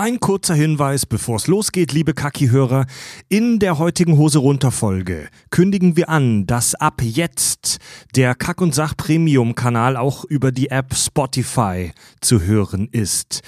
Ein kurzer Hinweis, bevor es losgeht, liebe Kaki-Hörer. In der heutigen Hose runter Folge kündigen wir an, dass ab jetzt der Kack und Sach Premium Kanal auch über die App Spotify zu hören ist.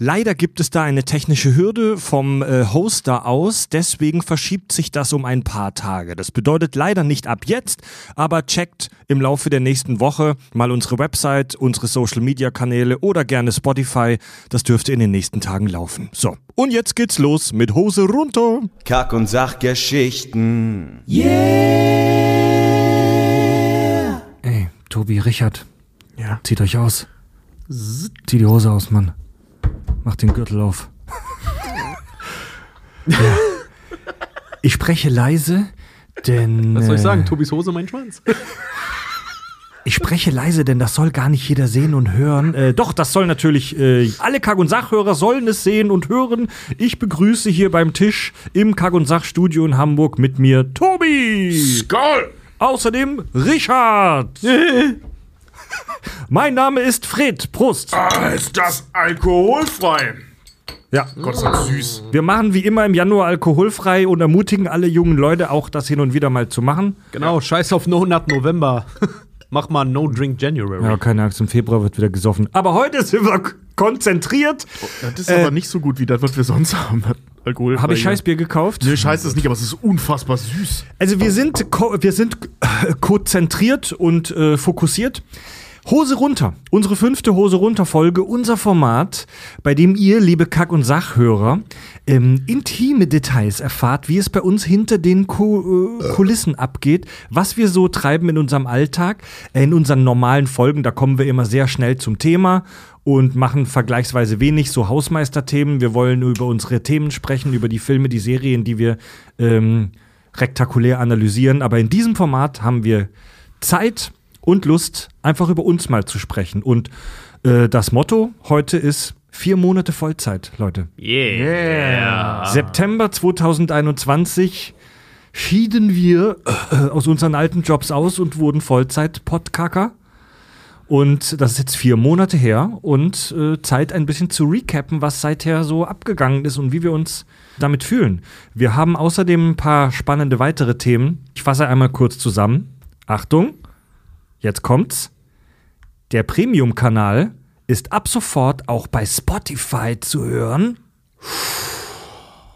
Leider gibt es da eine technische Hürde vom äh, Hoster aus, deswegen verschiebt sich das um ein paar Tage. Das bedeutet leider nicht ab jetzt, aber checkt im Laufe der nächsten Woche mal unsere Website, unsere Social Media Kanäle oder gerne Spotify. Das dürfte in den nächsten Tagen laufen. So, und jetzt geht's los mit Hose runter. Kack- und Sachgeschichten. Ey, Tobi, Richard. Ja. Zieht euch aus. Zieh die Hose aus, Mann. Macht den Gürtel auf. ja. Ich spreche leise, denn. Was soll ich äh, sagen? Tobis Hose, mein Schwanz. Ich spreche leise, denn das soll gar nicht jeder sehen und hören. Äh, doch, das soll natürlich, äh, alle Kack- und Sachhörer sollen es sehen und hören. Ich begrüße hier beim Tisch im Kack- und Sach-Studio in Hamburg mit mir Tobi. Skoll! Außerdem Richard. mein Name ist Fred. Prost. Ah, ist das alkoholfrei? Ja. Gott sei Dank süß. Wir machen wie immer im Januar alkoholfrei und ermutigen alle jungen Leute auch, das hin und wieder mal zu machen. Genau, scheiß auf No Nut November. Mach mal No Drink January. Ja, keine Angst, im Februar wird wieder gesoffen. Aber heute sind wir konzentriert. Das ist aber nicht so gut wie das, was wir sonst haben. das Alkoholfrei. Habe ich Scheißbier gekauft? Nee, scheiße ist nicht, aber es ist unfassbar süß. Also wir sind, ko- wir sind äh, konzentriert und äh, fokussiert. Hose runter, unsere fünfte Hose runter Folge, unser Format, bei dem ihr, liebe Kack- und Sachhörer, ähm, intime Details erfahrt, wie es bei uns hinter den Ku äh, Kulissen abgeht, was wir so treiben in unserem Alltag, äh, in unseren normalen Folgen, da kommen wir immer sehr schnell zum Thema und machen vergleichsweise wenig so Hausmeisterthemen. Wir wollen über unsere Themen sprechen, über die Filme, die Serien, die wir ähm, rektakulär analysieren. Aber in diesem Format haben wir Zeit und Lust, einfach über uns mal zu sprechen. Und äh, das Motto heute ist vier Monate Vollzeit, Leute. Yeah. September 2021 schieden wir äh, aus unseren alten Jobs aus und wurden Vollzeit-Podcacker. Und das ist jetzt vier Monate her und äh, Zeit ein bisschen zu recappen, was seither so abgegangen ist und wie wir uns damit fühlen. Wir haben außerdem ein paar spannende weitere Themen. Ich fasse einmal kurz zusammen. Achtung, jetzt kommt's. Der Premium-Kanal ist ab sofort auch bei Spotify zu hören.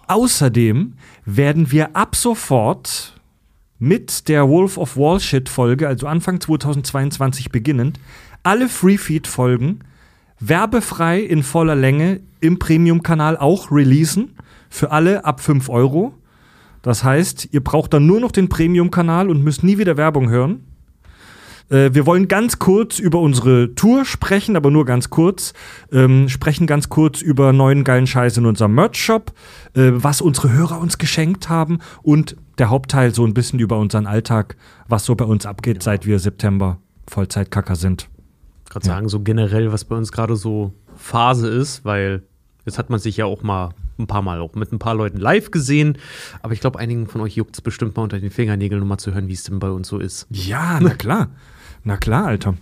Außerdem werden wir ab sofort mit der Wolf of Wall Shit Folge, also Anfang 2022 beginnend, alle Free-Feed-Folgen werbefrei in voller Länge im Premium-Kanal auch releasen. Für alle ab 5 Euro. Das heißt, ihr braucht dann nur noch den Premium-Kanal und müsst nie wieder Werbung hören. Äh, wir wollen ganz kurz über unsere Tour sprechen, aber nur ganz kurz. Ähm, sprechen ganz kurz über neuen geilen Scheiß in unserem Merch-Shop, äh, was unsere Hörer uns geschenkt haben und der Hauptteil so ein bisschen über unseren Alltag, was so bei uns abgeht, seit wir September Vollzeitkacker sind. gerade sagen, so generell, was bei uns gerade so Phase ist, weil jetzt hat man sich ja auch mal ein paar Mal auch mit ein paar Leuten live gesehen. Aber ich glaube, einigen von euch juckt es bestimmt mal unter den Fingernägeln, um mal zu hören, wie es denn bei uns so ist. Ja, na klar. Na klar, Alter.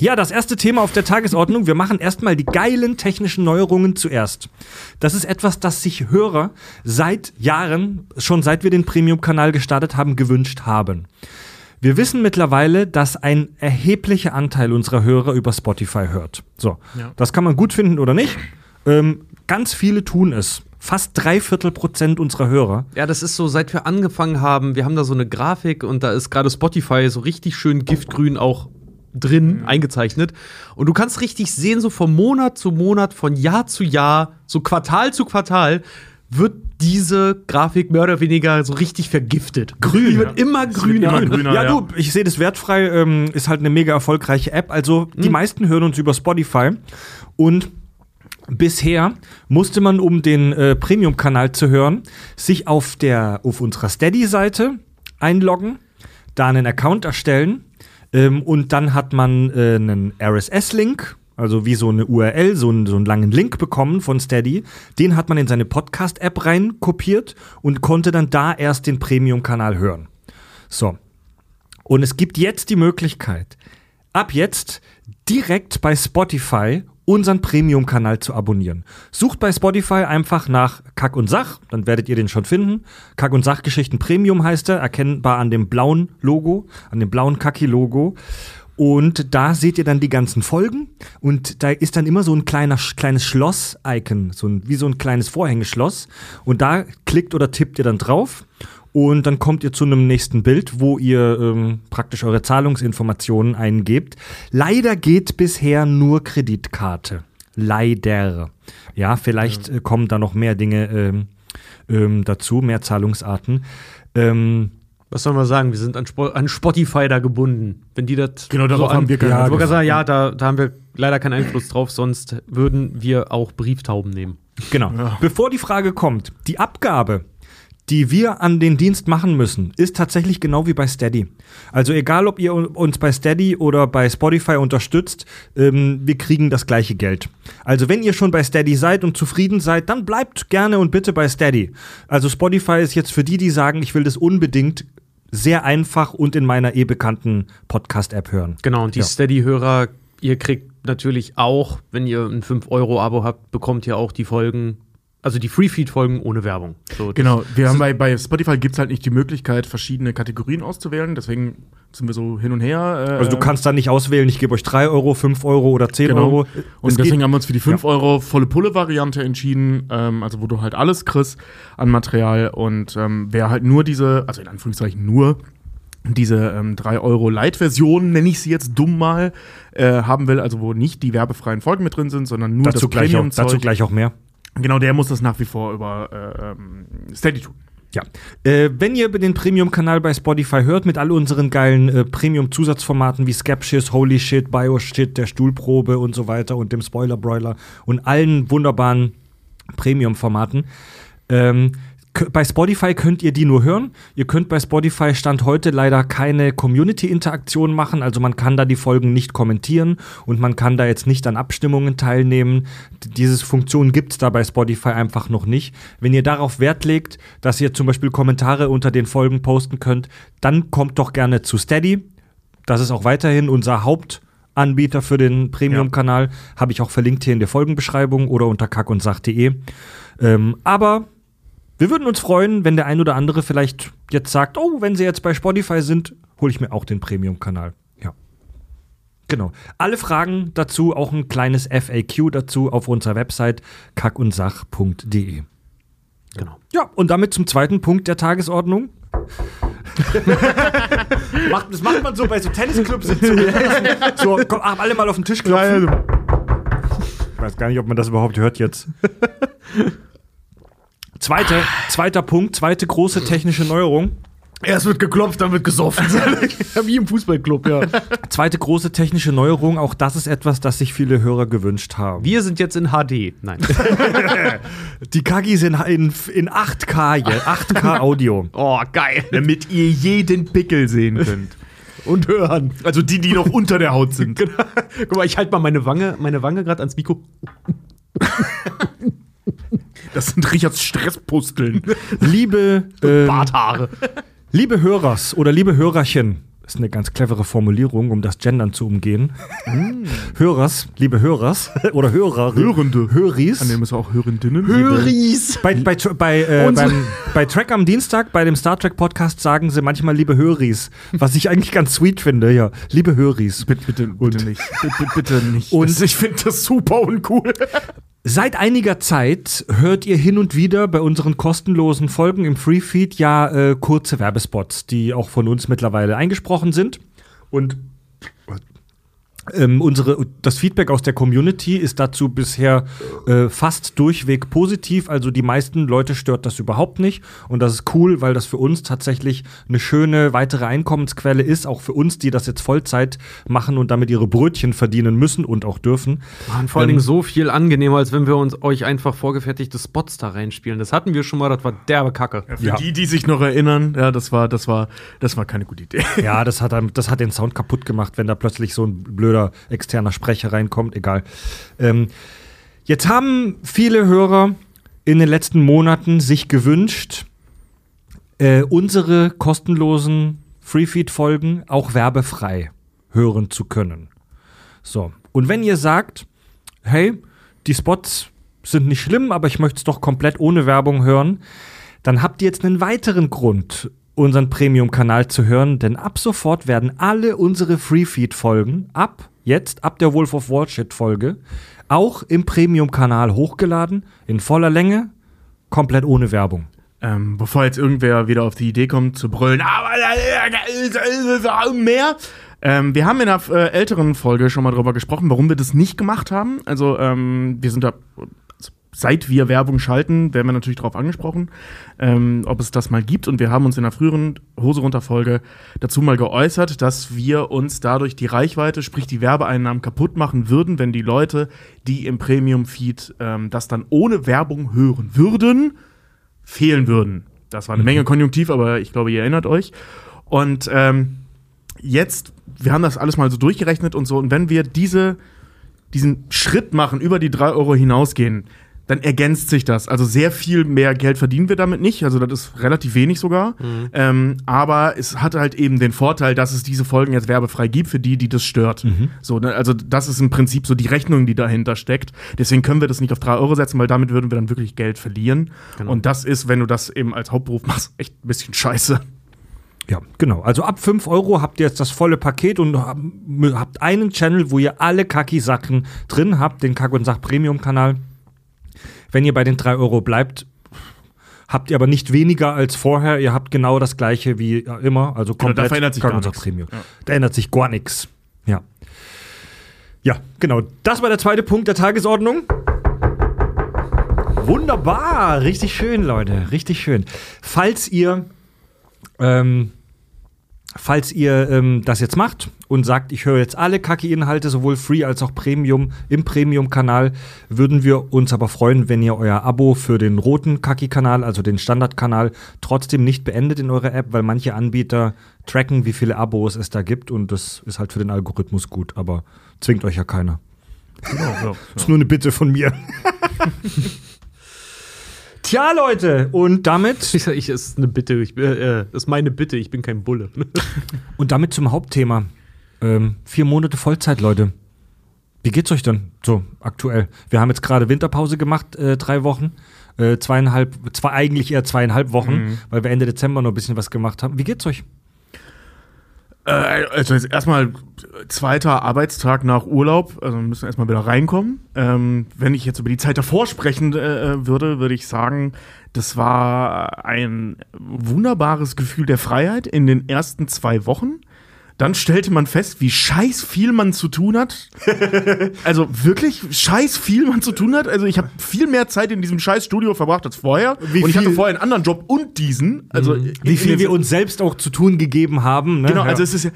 Ja, das erste Thema auf der Tagesordnung. Wir machen erstmal die geilen technischen Neuerungen zuerst. Das ist etwas, das sich Hörer seit Jahren, schon seit wir den Premium-Kanal gestartet haben, gewünscht haben. Wir wissen mittlerweile, dass ein erheblicher Anteil unserer Hörer über Spotify hört. So, das kann man gut finden oder nicht. Ähm, ganz viele tun es. Fast drei Viertel Prozent unserer Hörer. Ja, das ist so, seit wir angefangen haben, wir haben da so eine Grafik und da ist gerade Spotify so richtig schön giftgrün auch drin eingezeichnet. Und du kannst richtig sehen, so von Monat zu Monat, von Jahr zu Jahr, so Quartal zu Quartal, wird diese Grafik mehr oder weniger so richtig vergiftet. Grün. Die wird immer grüner. immer grüner. ja, ja. du, ich sehe das wertfrei, ähm, ist halt eine mega erfolgreiche App. Also die meisten hören uns über Spotify und Bisher musste man, um den äh, Premium-Kanal zu hören, sich auf der auf unserer Steady-Seite einloggen, da einen Account erstellen ähm, und dann hat man äh, einen RSS-Link, also wie so eine URL, so einen, so einen langen Link bekommen von Steady. Den hat man in seine Podcast-App rein kopiert und konnte dann da erst den Premium-Kanal hören. So. Und es gibt jetzt die Möglichkeit, ab jetzt direkt bei Spotify unseren Premium-Kanal zu abonnieren. Sucht bei Spotify einfach nach Kack und Sach, dann werdet ihr den schon finden. Kack und Sachgeschichten Premium heißt er, erkennbar an dem blauen Logo, an dem blauen Kaki-Logo. Und da seht ihr dann die ganzen Folgen und da ist dann immer so ein kleiner, kleines Schloss-Icon, so wie so ein kleines Vorhängeschloss. Und da klickt oder tippt ihr dann drauf und dann kommt ihr zu einem nächsten Bild, wo ihr ähm, praktisch eure Zahlungsinformationen eingebt. Leider geht bisher nur Kreditkarte. Leider. Ja, vielleicht äh, kommen da noch mehr Dinge ähm, ähm, dazu, mehr Zahlungsarten. Ähm, Was soll man sagen? Wir sind an, Spo an Spotify da gebunden. Wenn die das Genau, darauf an- haben wir keinen ja, Einfluss. gerade sagen, ja, da, da haben wir leider keinen Einfluss drauf, sonst würden wir auch Brieftauben nehmen. Genau. Bevor die Frage kommt, die Abgabe, die wir an den Dienst machen müssen, ist tatsächlich genau wie bei Steady. Also egal, ob ihr uns bei Steady oder bei Spotify unterstützt, ähm, wir kriegen das gleiche Geld. Also wenn ihr schon bei Steady seid und zufrieden seid, dann bleibt gerne und bitte bei Steady. Also Spotify ist jetzt für die, die sagen, ich will das unbedingt sehr einfach und in meiner eh bekannten Podcast-App hören. Genau, und die Ja. Steady-Hörer, ihr kriegt natürlich auch, wenn ihr ein 5-Euro-Abo habt, bekommt ihr auch die Folgen, also die Free-Feed-Folgen ohne Werbung. So, Genau, wir haben bei, bei Spotify gibt es halt nicht die Möglichkeit, verschiedene Kategorien auszuwählen, deswegen sind wir so hin und her. Äh, Also du kannst da nicht auswählen, ich gebe euch 3 Euro, 5 Euro oder 10 Genau. Euro. Und Es deswegen geht- haben wir uns für die 5 Euro volle Pulle-Variante entschieden, ähm, also wo du halt alles kriegst an Material und ähm, wer halt nur diese, also in Anführungszeichen nur diese ähm, 3 Euro Light-Version, nenne ich sie jetzt dumm mal, äh, haben will, also wo nicht die werbefreien Folgen mit drin sind, sondern nur dazu, das gleich auch, dazu gleich auch mehr. Genau, der muss das nach wie vor über äh, ähm, Steady tun. Ja. Äh, wenn ihr den Premium-Kanal bei Spotify hört, mit all unseren geilen äh, Premium-Zusatzformaten wie Skepsis, Holy Shit, Bio-Shit, der Stuhlprobe und so weiter und dem Spoiler-Broiler und allen wunderbaren Premium-Formaten, ähm, bei Spotify könnt ihr die nur hören. Ihr könnt bei Spotify Stand heute leider keine Community-Interaktion machen. Also man kann da die Folgen nicht kommentieren und man kann da jetzt nicht an Abstimmungen teilnehmen. Diese Funktion gibt es da bei Spotify einfach noch nicht. Wenn ihr darauf Wert legt, dass ihr zum Beispiel Kommentare unter den Folgen posten könnt, dann kommt doch gerne zu Steady. Das ist auch weiterhin unser Hauptanbieter für den Premium-Kanal. Habe ich auch verlinkt hier in der Folgenbeschreibung oder unter kackundsach.de. Ähm, aber wir würden uns freuen, wenn der ein oder andere vielleicht jetzt sagt, oh, wenn sie jetzt bei Spotify sind, hole ich mir auch den Premium-Kanal. Ja. Genau. Alle Fragen dazu, auch ein kleines FAQ dazu auf unserer Website kackundsach.de. genau. Ja, und damit zum zweiten Punkt der Tagesordnung. macht, das macht man so bei so Tennisclubs. so, komm, ach, alle mal auf den Tisch klopfen. Ich weiß gar nicht, ob man das überhaupt hört jetzt. Zweite, zweiter Punkt, zweite große technische Neuerung. Erst wird geklopft, dann wird gesoffen. Wie im Fußballclub, ja. Zweite große technische Neuerung, auch das ist etwas, das sich viele Hörer gewünscht haben. Wir sind jetzt in HD. Nein. Die Kagis sind in, in 8K, hier, 8K Audio. Oh, geil. Damit ihr jeden Pickel sehen könnt. Und hören. Also die, die noch unter der Haut sind. Guck mal, ich halte mal meine Wange, meine Wange gerade ans Mikro. Das sind Richards Stresspusteln. Liebe, ähm, Barthaare. liebe Hörers oder liebe Hörerchen, ist eine ganz clevere Formulierung, um das Gendern zu umgehen. Hörers, liebe Hörers oder Hörer, Hörende. Höris. An dem ist auch Hörendinnen. Höris. Bei, bei, bei, äh, beim, bei Track am Dienstag, bei dem Star Trek Podcast, sagen sie manchmal liebe Höris, was ich eigentlich ganz sweet finde, ja. Liebe Höris. Bitte, bitte, bitte nicht. Bitte, bitte nicht. Und- das, ich finde das super uncool. Seit einiger Zeit hört ihr hin und wieder bei unseren kostenlosen Folgen im Freefeed ja äh, kurze Werbespots, die auch von uns mittlerweile eingesprochen sind. Und ähm, unsere, das Feedback aus der Community ist dazu bisher äh, fast durchweg positiv. Also die meisten Leute stört das überhaupt nicht. Und das ist cool, weil das für uns tatsächlich eine schöne weitere Einkommensquelle ist. Auch für uns, die das jetzt Vollzeit machen und damit ihre Brötchen verdienen müssen und auch dürfen. Mann, vor allen Dingen so viel angenehmer, als wenn wir uns euch einfach vorgefertigte Spots da reinspielen. Das hatten wir schon mal, das war derbe Kacke. Für Ja. die, die sich noch erinnern, ja, das war, das war, das war keine gute Idee. Ja, das hat, das hat den Sound kaputt gemacht, wenn da plötzlich so ein blöder externer Sprecher reinkommt. Egal. Ähm, jetzt haben viele Hörer in den letzten Monaten sich gewünscht, äh, unsere kostenlosen Freefeed-Folgen auch werbefrei hören zu können. So. Und wenn ihr sagt, hey, die Spots sind nicht schlimm, aber ich möchte es doch komplett ohne Werbung hören, dann habt ihr jetzt einen weiteren Grund, unseren Premium-Kanal zu hören, denn ab sofort werden alle unsere Free-Feed-Folgen ab jetzt, ab der Wolf of Wall Street-Folge, auch im Premium-Kanal hochgeladen, in voller Länge, komplett ohne Werbung. Ähm, bevor jetzt irgendwer wieder auf die Idee kommt zu brüllen, aber mehr. Ähm, wir haben in einer äh, älteren Folge schon mal drüber gesprochen, warum wir das nicht gemacht haben. Also ähm, wir sind da, seit wir Werbung schalten, werden wir natürlich darauf angesprochen, ähm, ob es das mal gibt. Und wir haben uns in einer früheren Hose runter Folge dazu mal geäußert, dass wir uns dadurch die Reichweite, sprich die Werbeeinnahmen kaputt machen würden, wenn die Leute, die im Premium-Feed ähm, das dann ohne Werbung hören würden, fehlen würden. Das war eine Menge Konjunktiv, aber ich glaube, ihr erinnert euch. Und ähm, jetzt, wir haben das alles mal so durchgerechnet und so, und wenn wir diese, diesen Schritt machen, über die 3 Euro hinausgehen, dann ergänzt sich das. Also sehr viel mehr Geld verdienen wir damit nicht. Also das ist relativ wenig sogar. Ähm, aber es hat halt eben den Vorteil, dass es diese Folgen jetzt werbefrei gibt für die, die das stört. So, ne? Also das ist im Prinzip so die Rechnung, die dahinter steckt. Deswegen können wir das nicht auf 3 Euro setzen, weil damit würden wir dann wirklich Geld verlieren. Und das ist, wenn du das eben als Hauptberuf machst, echt ein bisschen scheiße. Ja, genau. Also ab 5 Euro habt ihr jetzt das volle Paket und hab- habt einen Channel, wo ihr alle Kaki-Sachen drin habt, den Kack- und Sach-Premium-Kanal. Wenn ihr bei den 3 Euro bleibt, habt ihr aber nicht weniger als vorher. Ihr habt genau das gleiche wie ja, immer. Also Genau, da komplett verändert sich. Sach-Premium. Ja. Da ändert sich gar nichts. Ja. Ja, genau. Das war der zweite Punkt der Tagesordnung. Wunderbar, richtig schön, Leute, richtig schön. Falls ihr, ähm, falls ihr ähm, das jetzt macht und sagt, ich höre jetzt alle Kacke-Inhalte, sowohl Free als auch Premium im Premium-Kanal, würden wir uns aber freuen, wenn ihr euer Abo für den roten Kacke-Kanal, also den Standard-Kanal, trotzdem nicht beendet in eurer App, weil manche Anbieter tracken, wie viele Abos es da gibt und das ist halt für den Algorithmus gut, aber zwingt euch ja keiner. Genau, Ist nur eine Bitte von mir. Tja, Leute, und damit Ich, ich ist eine Bitte, ich, äh, äh, ist meine Bitte, ich bin kein Bulle. und damit zum Hauptthema. Ähm, vier Monate Vollzeit, Leute. Wie geht's euch denn so aktuell? Wir haben jetzt gerade Winterpause gemacht, äh, drei Wochen. Äh, zweieinhalb, zwei, eigentlich eher zweieinhalb Wochen, weil wir Ende Dezember noch ein bisschen was gemacht haben. Wie geht's euch? Äh, also jetzt erstmal zweiter Arbeitstag nach Urlaub, also wir müssen erstmal wieder reinkommen. Ähm, wenn ich jetzt über die Zeit davor sprechen äh, würde, würde ich sagen, das war ein wunderbares Gefühl der Freiheit in den ersten zwei Wochen. Dann stellte man fest, wie scheiß viel man zu tun hat. also wirklich scheiß viel man zu tun hat. Also ich habe viel mehr Zeit in diesem scheiß Studio verbracht als vorher. Wie und ich hatte vorher einen anderen Job und diesen. Also in- Wie viel wir uns selbst auch zu tun gegeben haben. Ne? Genau, Ja. also es ist ja,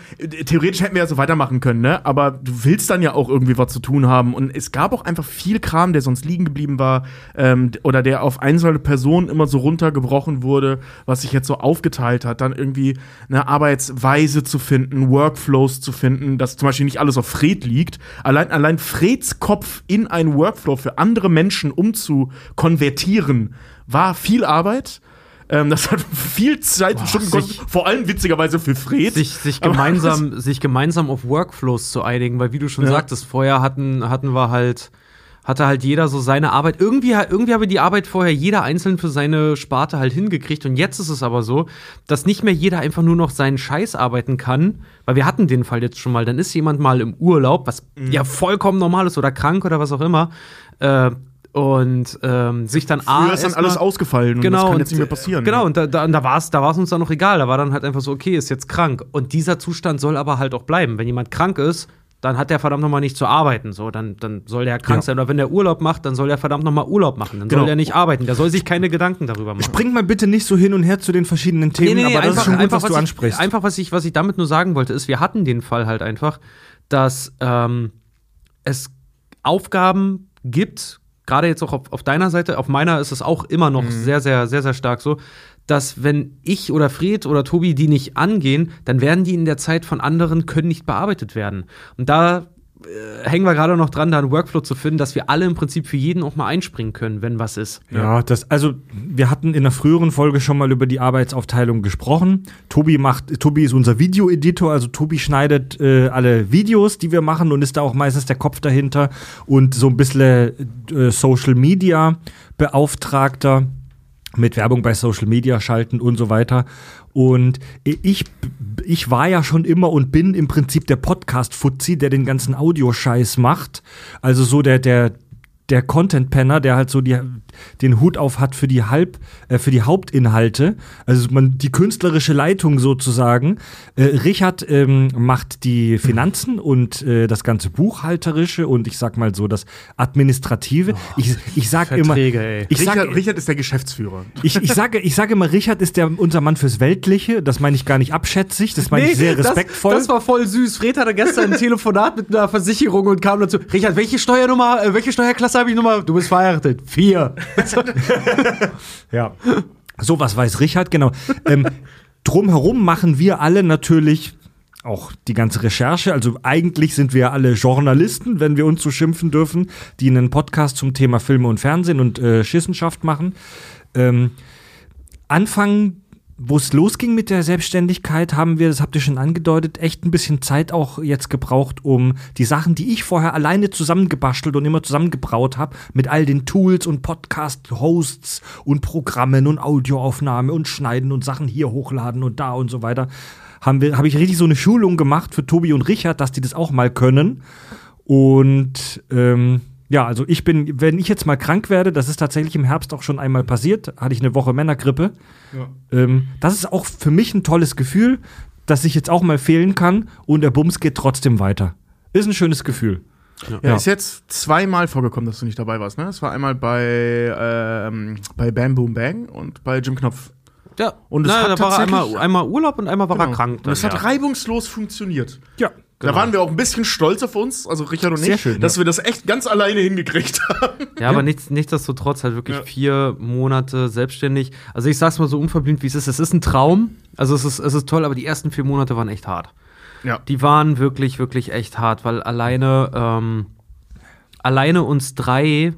theoretisch hätten wir ja so weitermachen können, ne? Aber du willst dann ja auch irgendwie was zu tun haben. Und es gab auch einfach viel Kram, der sonst liegen geblieben war, ähm, oder der auf einzelne Personen immer so runtergebrochen wurde, was sich jetzt so aufgeteilt hat, dann irgendwie eine Arbeitsweise zu finden, Workflows zu finden, dass zum Beispiel nicht alles auf Fred liegt. Allein, allein Freds Kopf in einen Workflow für andere Menschen umzukonvertieren, war viel Arbeit. Ähm, das hat viel Zeit und Stunden gekostet, vor allem witzigerweise für Fred. sich, sich, gemeinsam, sich gemeinsam auf Workflows zu einigen, weil wie du schon Ja. sagtest, vorher hatten, hatten wir halt, hatte halt jeder so seine Arbeit. Irgendwie, irgendwie habe die Arbeit vorher jeder einzeln für seine Sparte halt hingekriegt. Und jetzt ist es aber so, dass nicht mehr jeder einfach nur noch seinen Scheiß arbeiten kann, weil wir hatten den Fall jetzt schon mal. Dann ist jemand mal im Urlaub, was Mhm. ja vollkommen normal ist oder krank oder was auch immer. Äh, und ähm, sich dann A, Früher ist dann alles ausgefallen und das kann jetzt nicht mehr passieren. Genau, ne? und da, da, da war es da war's uns dann noch egal. Da war dann halt einfach so, okay, ist jetzt krank. Und dieser Zustand soll aber halt auch bleiben. Wenn jemand krank ist, dann hat der verdammt nochmal nicht zu arbeiten. So, dann, dann soll der krank Ja. sein. Oder wenn der Urlaub macht, dann soll der verdammt nochmal Urlaub machen. Dann Genau. soll der nicht arbeiten. Der soll sich keine Gedanken darüber machen. Spring mal bitte nicht so hin und her zu den verschiedenen Themen, aber das ist schon gut, was du ich, ansprichst. Einfach, was ich, was ich damit nur sagen wollte, ist, wir hatten den Fall halt einfach, dass ähm, es Aufgaben gibt, gerade jetzt auch auf, auf deiner Seite, auf meiner ist es auch immer noch sehr, sehr, sehr, sehr stark so, dass wenn ich oder Fred oder Tobi die nicht angehen, dann werden die in der Zeit von anderen, können nicht bearbeitet werden. Und da äh, hängen wir gerade noch dran, da einen Workflow zu finden, dass wir alle im Prinzip für jeden auch mal einspringen können, wenn was ist. Ja, das, also wir hatten in einer früheren Folge schon mal über die Arbeitsaufteilung gesprochen. Tobi macht, Tobi ist unser Videoeditor, also Tobi schneidet äh, alle Videos, die wir machen und ist da auch meistens der Kopf dahinter und so ein bisschen äh, Social Media Beauftragter mit Werbung bei Social Media schalten und so weiter. Und ich, ich war ja schon immer und bin im Prinzip der Podcast-Fuzzi, der den ganzen Audioscheiß macht. Also so der, der, der Content-Penner, der halt so die, den Hut auf hat für die Halb, äh, für die Hauptinhalte, also man die künstlerische Leitung sozusagen. Äh, Richard ähm, macht die Finanzen und äh, das ganze Buchhalterische und ich sag mal so das Administrative. ich, ich sag immer, ey. ich sag, Richard, Richard ist der Geschäftsführer. ich, ich, sage, ich sage immer, Richard ist der, unser Mann fürs Weltliche. Das meine ich gar nicht abschätzig, das meine ich sehr respektvoll. Das, das war voll süß. Fred hatte gestern ein Telefonat mit einer Versicherung und kam dazu. Richard, welche Steuernummer, äh, welche Steuerklasse habe ich Nummer? Du bist verheiratet. Vier. ja. So was weiß Richard, genau. ähm, drumherum machen wir alle natürlich auch die ganze Recherche. Also eigentlich sind wir alle Journalisten, wenn wir uns so schimpfen dürfen, die einen Podcast zum Thema Filme und Fernsehen und äh, Schissenschaft machen. Ähm, Anfang wo es losging mit der Selbstständigkeit, haben wir, das habt ihr schon angedeutet, echt ein bisschen Zeit auch jetzt gebraucht, um die Sachen, die ich vorher alleine zusammengebastelt und immer zusammengebraut habe, mit all den Tools und Podcast-Hosts und Programmen und Audioaufnahme und Schneiden und Sachen hier hochladen und da und so weiter, habe ich richtig so eine Schulung gemacht für Tobi und Richard, dass die das auch mal können. Und ähm, ja, also ich bin, wenn ich jetzt mal krank werde, das ist tatsächlich im Herbst auch schon einmal passiert, hatte ich eine Woche Männergrippe. Ähm, das ist auch für mich ein tolles Gefühl, dass ich jetzt auch mal fehlen kann und der Bums geht trotzdem weiter. Ist ein schönes Gefühl. Ja. Ist jetzt zweimal vorgekommen, dass du nicht dabei warst, ne? Es war einmal bei, ähm, bei Bam Boom Bang und bei Jim Knopf. Ja. Und es Na, hat da war er tatsächlich- einmal, einmal Urlaub und einmal war er krank. Und es dann, hat ja. reibungslos funktioniert. Ja. Da waren wir auch ein bisschen stolz auf uns, also Richard und ich, schön, dass ja. wir das echt ganz alleine hingekriegt haben. Ja, aber nichts, nichtsdestotrotz halt wirklich Ja. vier Monate selbstständig. Also ich sag's mal so unverblümt, wie es ist. Es ist ein Traum. Also es ist, es ist toll, aber die ersten vier Monate waren echt hart. Ja. Die waren wirklich, wirklich echt hart, weil alleine, ähm, alleine uns drei,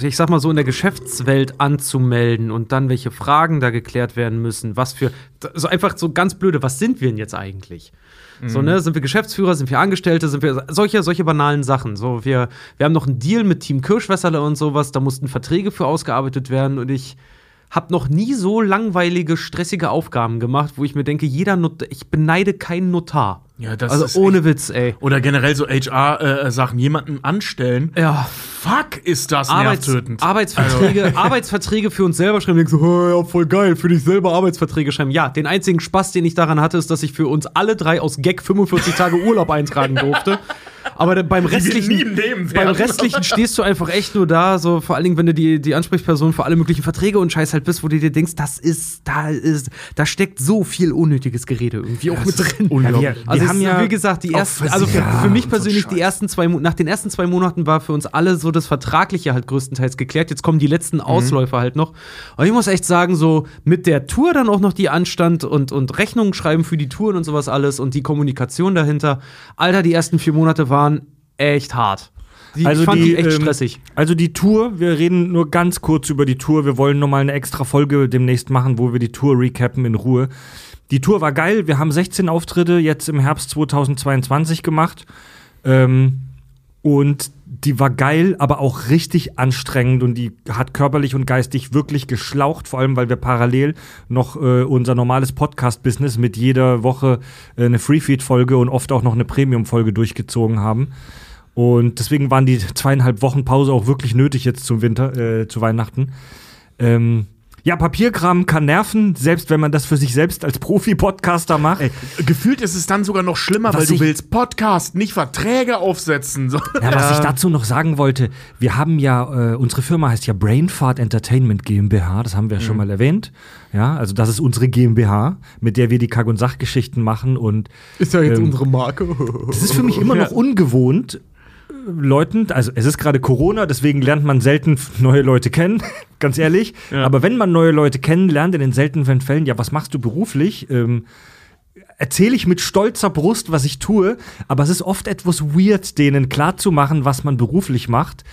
ich sag mal so, in der Geschäftswelt anzumelden und dann welche Fragen da geklärt werden müssen, was für, so einfach so ganz blöde, was sind wir denn jetzt eigentlich? So, ne, sind wir Geschäftsführer, sind wir Angestellte, sind wir solche, solche banalen Sachen. So, wir, wir haben noch einen Deal mit Team Kirschwässerle und sowas, da mussten Verträge für ausgearbeitet werden und ich habe noch nie so langweilige, stressige Aufgaben gemacht, wo ich mir denke, jeder Not ich beneide keinen Notar. Ja, das also ist ohne echt- Witz, ey. Oder generell so HR-Sachen, jemanden anstellen. Ja, Fuck, ist das Arbeits nervtötend. Arbeitsverträge, Arbeitsverträge für uns selber schreiben. Denkst so, "Oh, ja, voll geil, für dich selber Arbeitsverträge schreiben. Ja, den einzigen Spaß, den ich daran hatte, ist, dass ich für uns alle drei aus Gag 45 Tage Urlaub eintragen durfte. Aber beim wir restlichen, beim restlichen stehst du einfach echt nur da, so vor allen Dingen, wenn du die, die Ansprechperson für alle möglichen Verträge und Scheiß halt bist, wo du dir denkst, das ist, da ist, da steckt so viel unnötiges Gerede irgendwie auch mit drin. unglaublich. Ja, wir- Also, haben es, ja wie gesagt, die ersten, also für, für mich so persönlich, die ersten zwei, nach den ersten zwei Monaten war für uns alle so das Vertragliche halt größtenteils geklärt. Jetzt kommen die letzten Ausläufer halt noch. Und ich muss echt sagen, so mit der Tour dann auch noch die Anstand und, und Rechnungen schreiben für die Touren und sowas alles und die Kommunikation dahinter. Alter, die ersten vier Monate waren echt hart. Die, ich fand die, echt ähm, stressig. Also die Tour, wir reden nur ganz kurz über die Tour. Wir wollen nochmal eine extra Folge demnächst machen, wo wir die Tour recappen in Ruhe. Die Tour war geil. Wir haben 16 Auftritte jetzt im Herbst 2022 gemacht. Ähm, und die war geil, aber auch richtig anstrengend und die hat körperlich und geistig wirklich geschlaucht, vor allem weil wir parallel noch äh, unser normales Podcast-Business mit jeder Woche äh, eine Freefeed-Folge und oft auch noch eine Premium-Folge durchgezogen haben. Und deswegen waren die zweieinhalb Wochen Pause auch wirklich nötig jetzt zum Winter, äh, zu Weihnachten. Ähm, ja, Papierkram kann nerven, selbst wenn man das für sich selbst als Profi-Podcaster macht. Ey, gefühlt ist es dann sogar noch schlimmer, Was weil du willst Podcast, nicht Verträge aufsetzen. So. Ja, was ich dazu noch sagen wollte, wir haben ja, äh, unsere Firma heißt ja Brainfart Entertainment GmbH, das haben wir ja schon mal erwähnt. Ja, also das ist unsere GmbH, mit der wir die Kack- und Sachgeschichten machen und Ist ja jetzt unsere Marke. das ist für mich immer noch ungewohnt, Leuten, also es ist gerade Corona, deswegen lernt man selten neue Leute kennen, ganz ehrlich. Ja. Aber wenn man neue Leute kennenlernt, in den seltenen Fällen, ja, was machst du beruflich? Ähm, erzähle ich mit stolzer Brust, was ich tue, aber es ist oft etwas weird, denen klarzumachen, was man beruflich macht.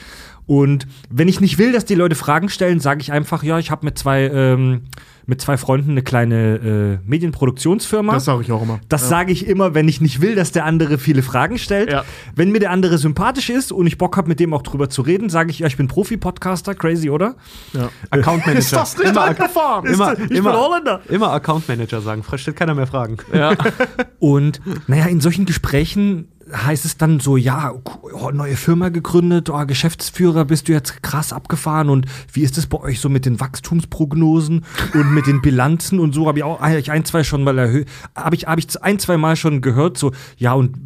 Und wenn ich nicht will, dass die Leute Fragen stellen, sage ich einfach, ja, ich habe mit zwei ähm, mit zwei Freunden eine kleine äh, Medienproduktionsfirma. Das sage ich auch immer. Das sage ich immer, wenn ich nicht will, dass der andere viele Fragen stellt. Ja. Wenn mir der andere sympathisch ist und ich Bock habe, mit dem auch drüber zu reden, sage ich, ja, ich bin Profi-Podcaster, crazy, oder? Ja. Account Manager. Ist das nicht eingefahren? immer, Ich bin immer, Holländer. immer Account Manager sagen. Fresh stellt keiner mehr Fragen. Ja. Und naja, in solchen Gesprächen heißt es dann so, ja, oh, neue Firma gegründet, oh, Geschäftsführer, bist du jetzt krass abgefahren und wie ist es bei euch so mit den Wachstumsprognosen und mit den Bilanzen und so, habe ich auch eigentlich ein, zwei schon mal erhöht, habe ich, hab ich ein, zwei Mal schon gehört, so, ja, und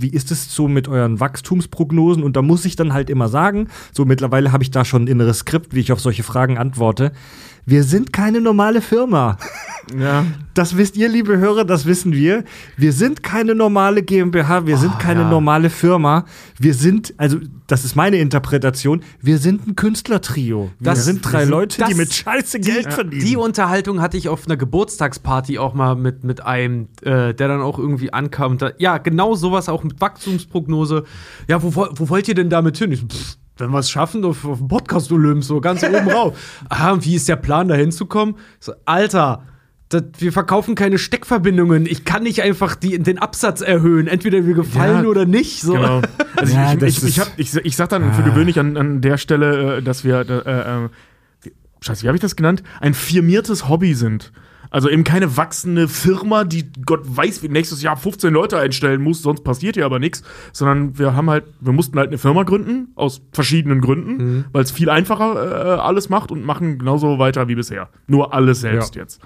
wie ist es so mit euren Wachstumsprognosen? Und da muss ich dann halt immer sagen, so mittlerweile habe ich da schon ein inneres Skript, wie ich auf solche Fragen antworte. Wir sind keine normale Firma. ja. Das wisst ihr, liebe Hörer, das wissen wir. Wir sind keine normale GmbH, wir sind keine ja. normale Firma. Wir sind, also das ist meine Interpretation, wir sind ein Künstlertrio. Wir Das- sind drei wir sind- Leute, die mit Scheiße Geld verdienen. Die Unterhaltung hatte ich auf einer Geburtstagsparty auch mal mit, mit einem, äh, der dann auch irgendwie ankam. Da, ja, genau sowas auch mit Wachstumsprognose. Ja, wo, wo wo wollt ihr denn damit hin? Ich pff, wenn wir es schaffen, auf, auf dem Podcast Olymp, so ganz oben rauf. Ah, und wie ist der Plan, da hinzukommen? So, Alter. Das, wir verkaufen keine Steckverbindungen. Ich kann nicht einfach die, den Absatz erhöhen. Entweder wir gefallen Ja, oder nicht. So. Genau. Also Ja, ich, ich, ich, hab, ich, sag dann für gewöhnlich an, an der Stelle, äh, dass wir, äh, äh, Scheiße, wie habe ich das genannt? Ein firmiertes Hobby sind. Also eben keine wachsende Firma, die Gott weiß, wie nächstes Jahr 15 Leute einstellen muss, sonst passiert hier aber nichts. Sondern wir haben halt, wir mussten halt eine Firma gründen, aus verschiedenen Gründen, weil es viel einfacher äh, alles macht und machen genauso weiter wie bisher. Nur alles selbst Ja. jetzt.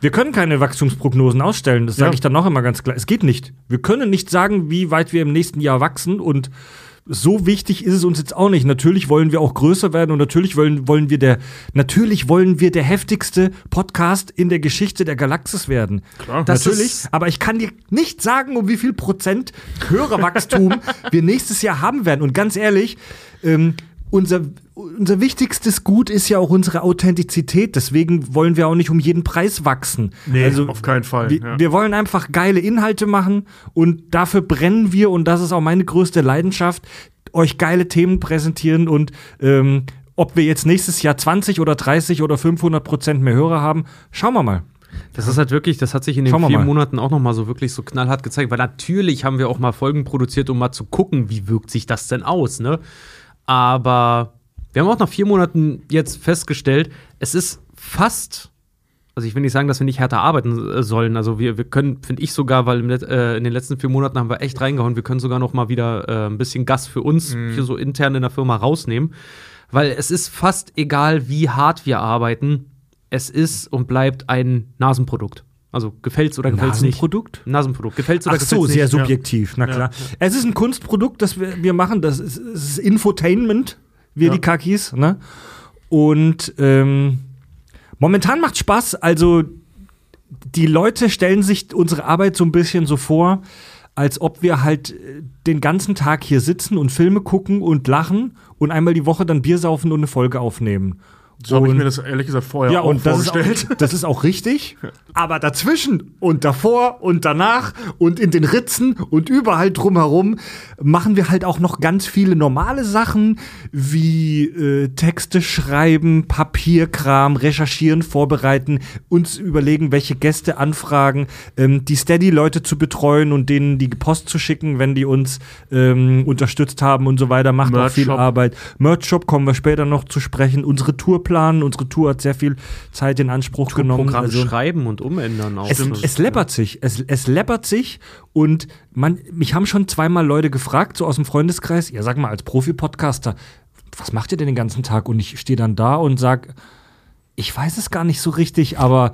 Wir können keine Wachstumsprognosen ausstellen, das sage Ja. ich dann noch immer ganz klar. Es geht nicht. Wir können nicht sagen, wie weit wir im nächsten Jahr wachsen und so wichtig ist es uns jetzt auch nicht. Natürlich wollen wir auch größer werden und natürlich wollen, wollen wir der, natürlich wollen wir der heftigste Podcast in der Geschichte der Galaxis werden. Klar. Das natürlich. aber ich kann dir nicht sagen, um wie viel Prozent Hörerwachstum wir nächstes Jahr haben werden. Und ganz ehrlich, ähm, unser, unser wichtigstes Gut ist ja auch unsere Authentizität. Deswegen wollen wir auch nicht um jeden Preis wachsen. Also Nee, auf keinen Fall. Wir, ja. wir wollen einfach geile Inhalte machen und dafür brennen wir und das ist auch meine größte Leidenschaft, euch geile Themen präsentieren und ähm, ob wir jetzt nächstes Jahr 20 oder 30 oder 500 Prozent mehr Hörer haben, schauen wir mal. Das ist halt wirklich, das hat sich in den vier mal. Monaten auch noch mal so wirklich so knallhart gezeigt, weil natürlich haben wir auch mal Folgen produziert, um mal zu gucken, wie wirkt sich das denn aus, ne? Aber wir haben auch nach vier Monaten jetzt festgestellt, es ist fast, also ich will nicht sagen, dass wir nicht härter arbeiten äh, sollen, also wir, wir können, finde ich sogar, weil im, äh, in den letzten vier Monaten haben wir echt reingehauen, wir können sogar noch mal wieder äh, ein bisschen Gas für uns hier so intern in der Firma rausnehmen, weil es ist fast egal, wie hart wir arbeiten, es ist und bleibt ein Nasenprodukt. Also gefällt's oder gefällt's nicht. Nasenprodukt? Nasenprodukt. Gefällt's oder Ach so, gefällt's sehr nicht? subjektiv, na klar. Es ist ein Kunstprodukt, das wir, wir machen, das ist, ist Infotainment, wir Ja. die Kakis, ne? Und ähm, momentan macht Spaß, also die Leute stellen sich unsere Arbeit so ein bisschen so vor, als ob wir halt äh, den ganzen Tag hier sitzen und Filme gucken und lachen und einmal die Woche dann Bier saufen und eine Folge aufnehmen. So habe ich mir das ehrlich gesagt vorher ja, auch und das ist, auch, das ist auch richtig. Aber dazwischen und davor und danach und in den Ritzen und überall drumherum machen wir halt auch noch ganz viele normale Sachen wie äh, Texte schreiben, Papierkram, recherchieren, vorbereiten, uns überlegen, welche Gäste anfragen, ähm, die Steady-Leute zu betreuen und denen die Post zu schicken, wenn die uns ähm, unterstützt haben und so weiter. Macht auch viel. Arbeit. Merch-Shop kommen wir später noch zu sprechen. Unsere Tour planen. Unsere Tour hat sehr viel Zeit in Anspruch genommen. Programm Also, schreiben und umändern auch. es, es läppert sich. Es, es läppert sich. Und man, mich haben schon zweimal Leute gefragt, so aus dem Freundeskreis, ja, sag mal, als Profi-Podcaster, was macht ihr denn den ganzen Tag? Und ich stehe dann da und sag, ich weiß es gar nicht so richtig, aber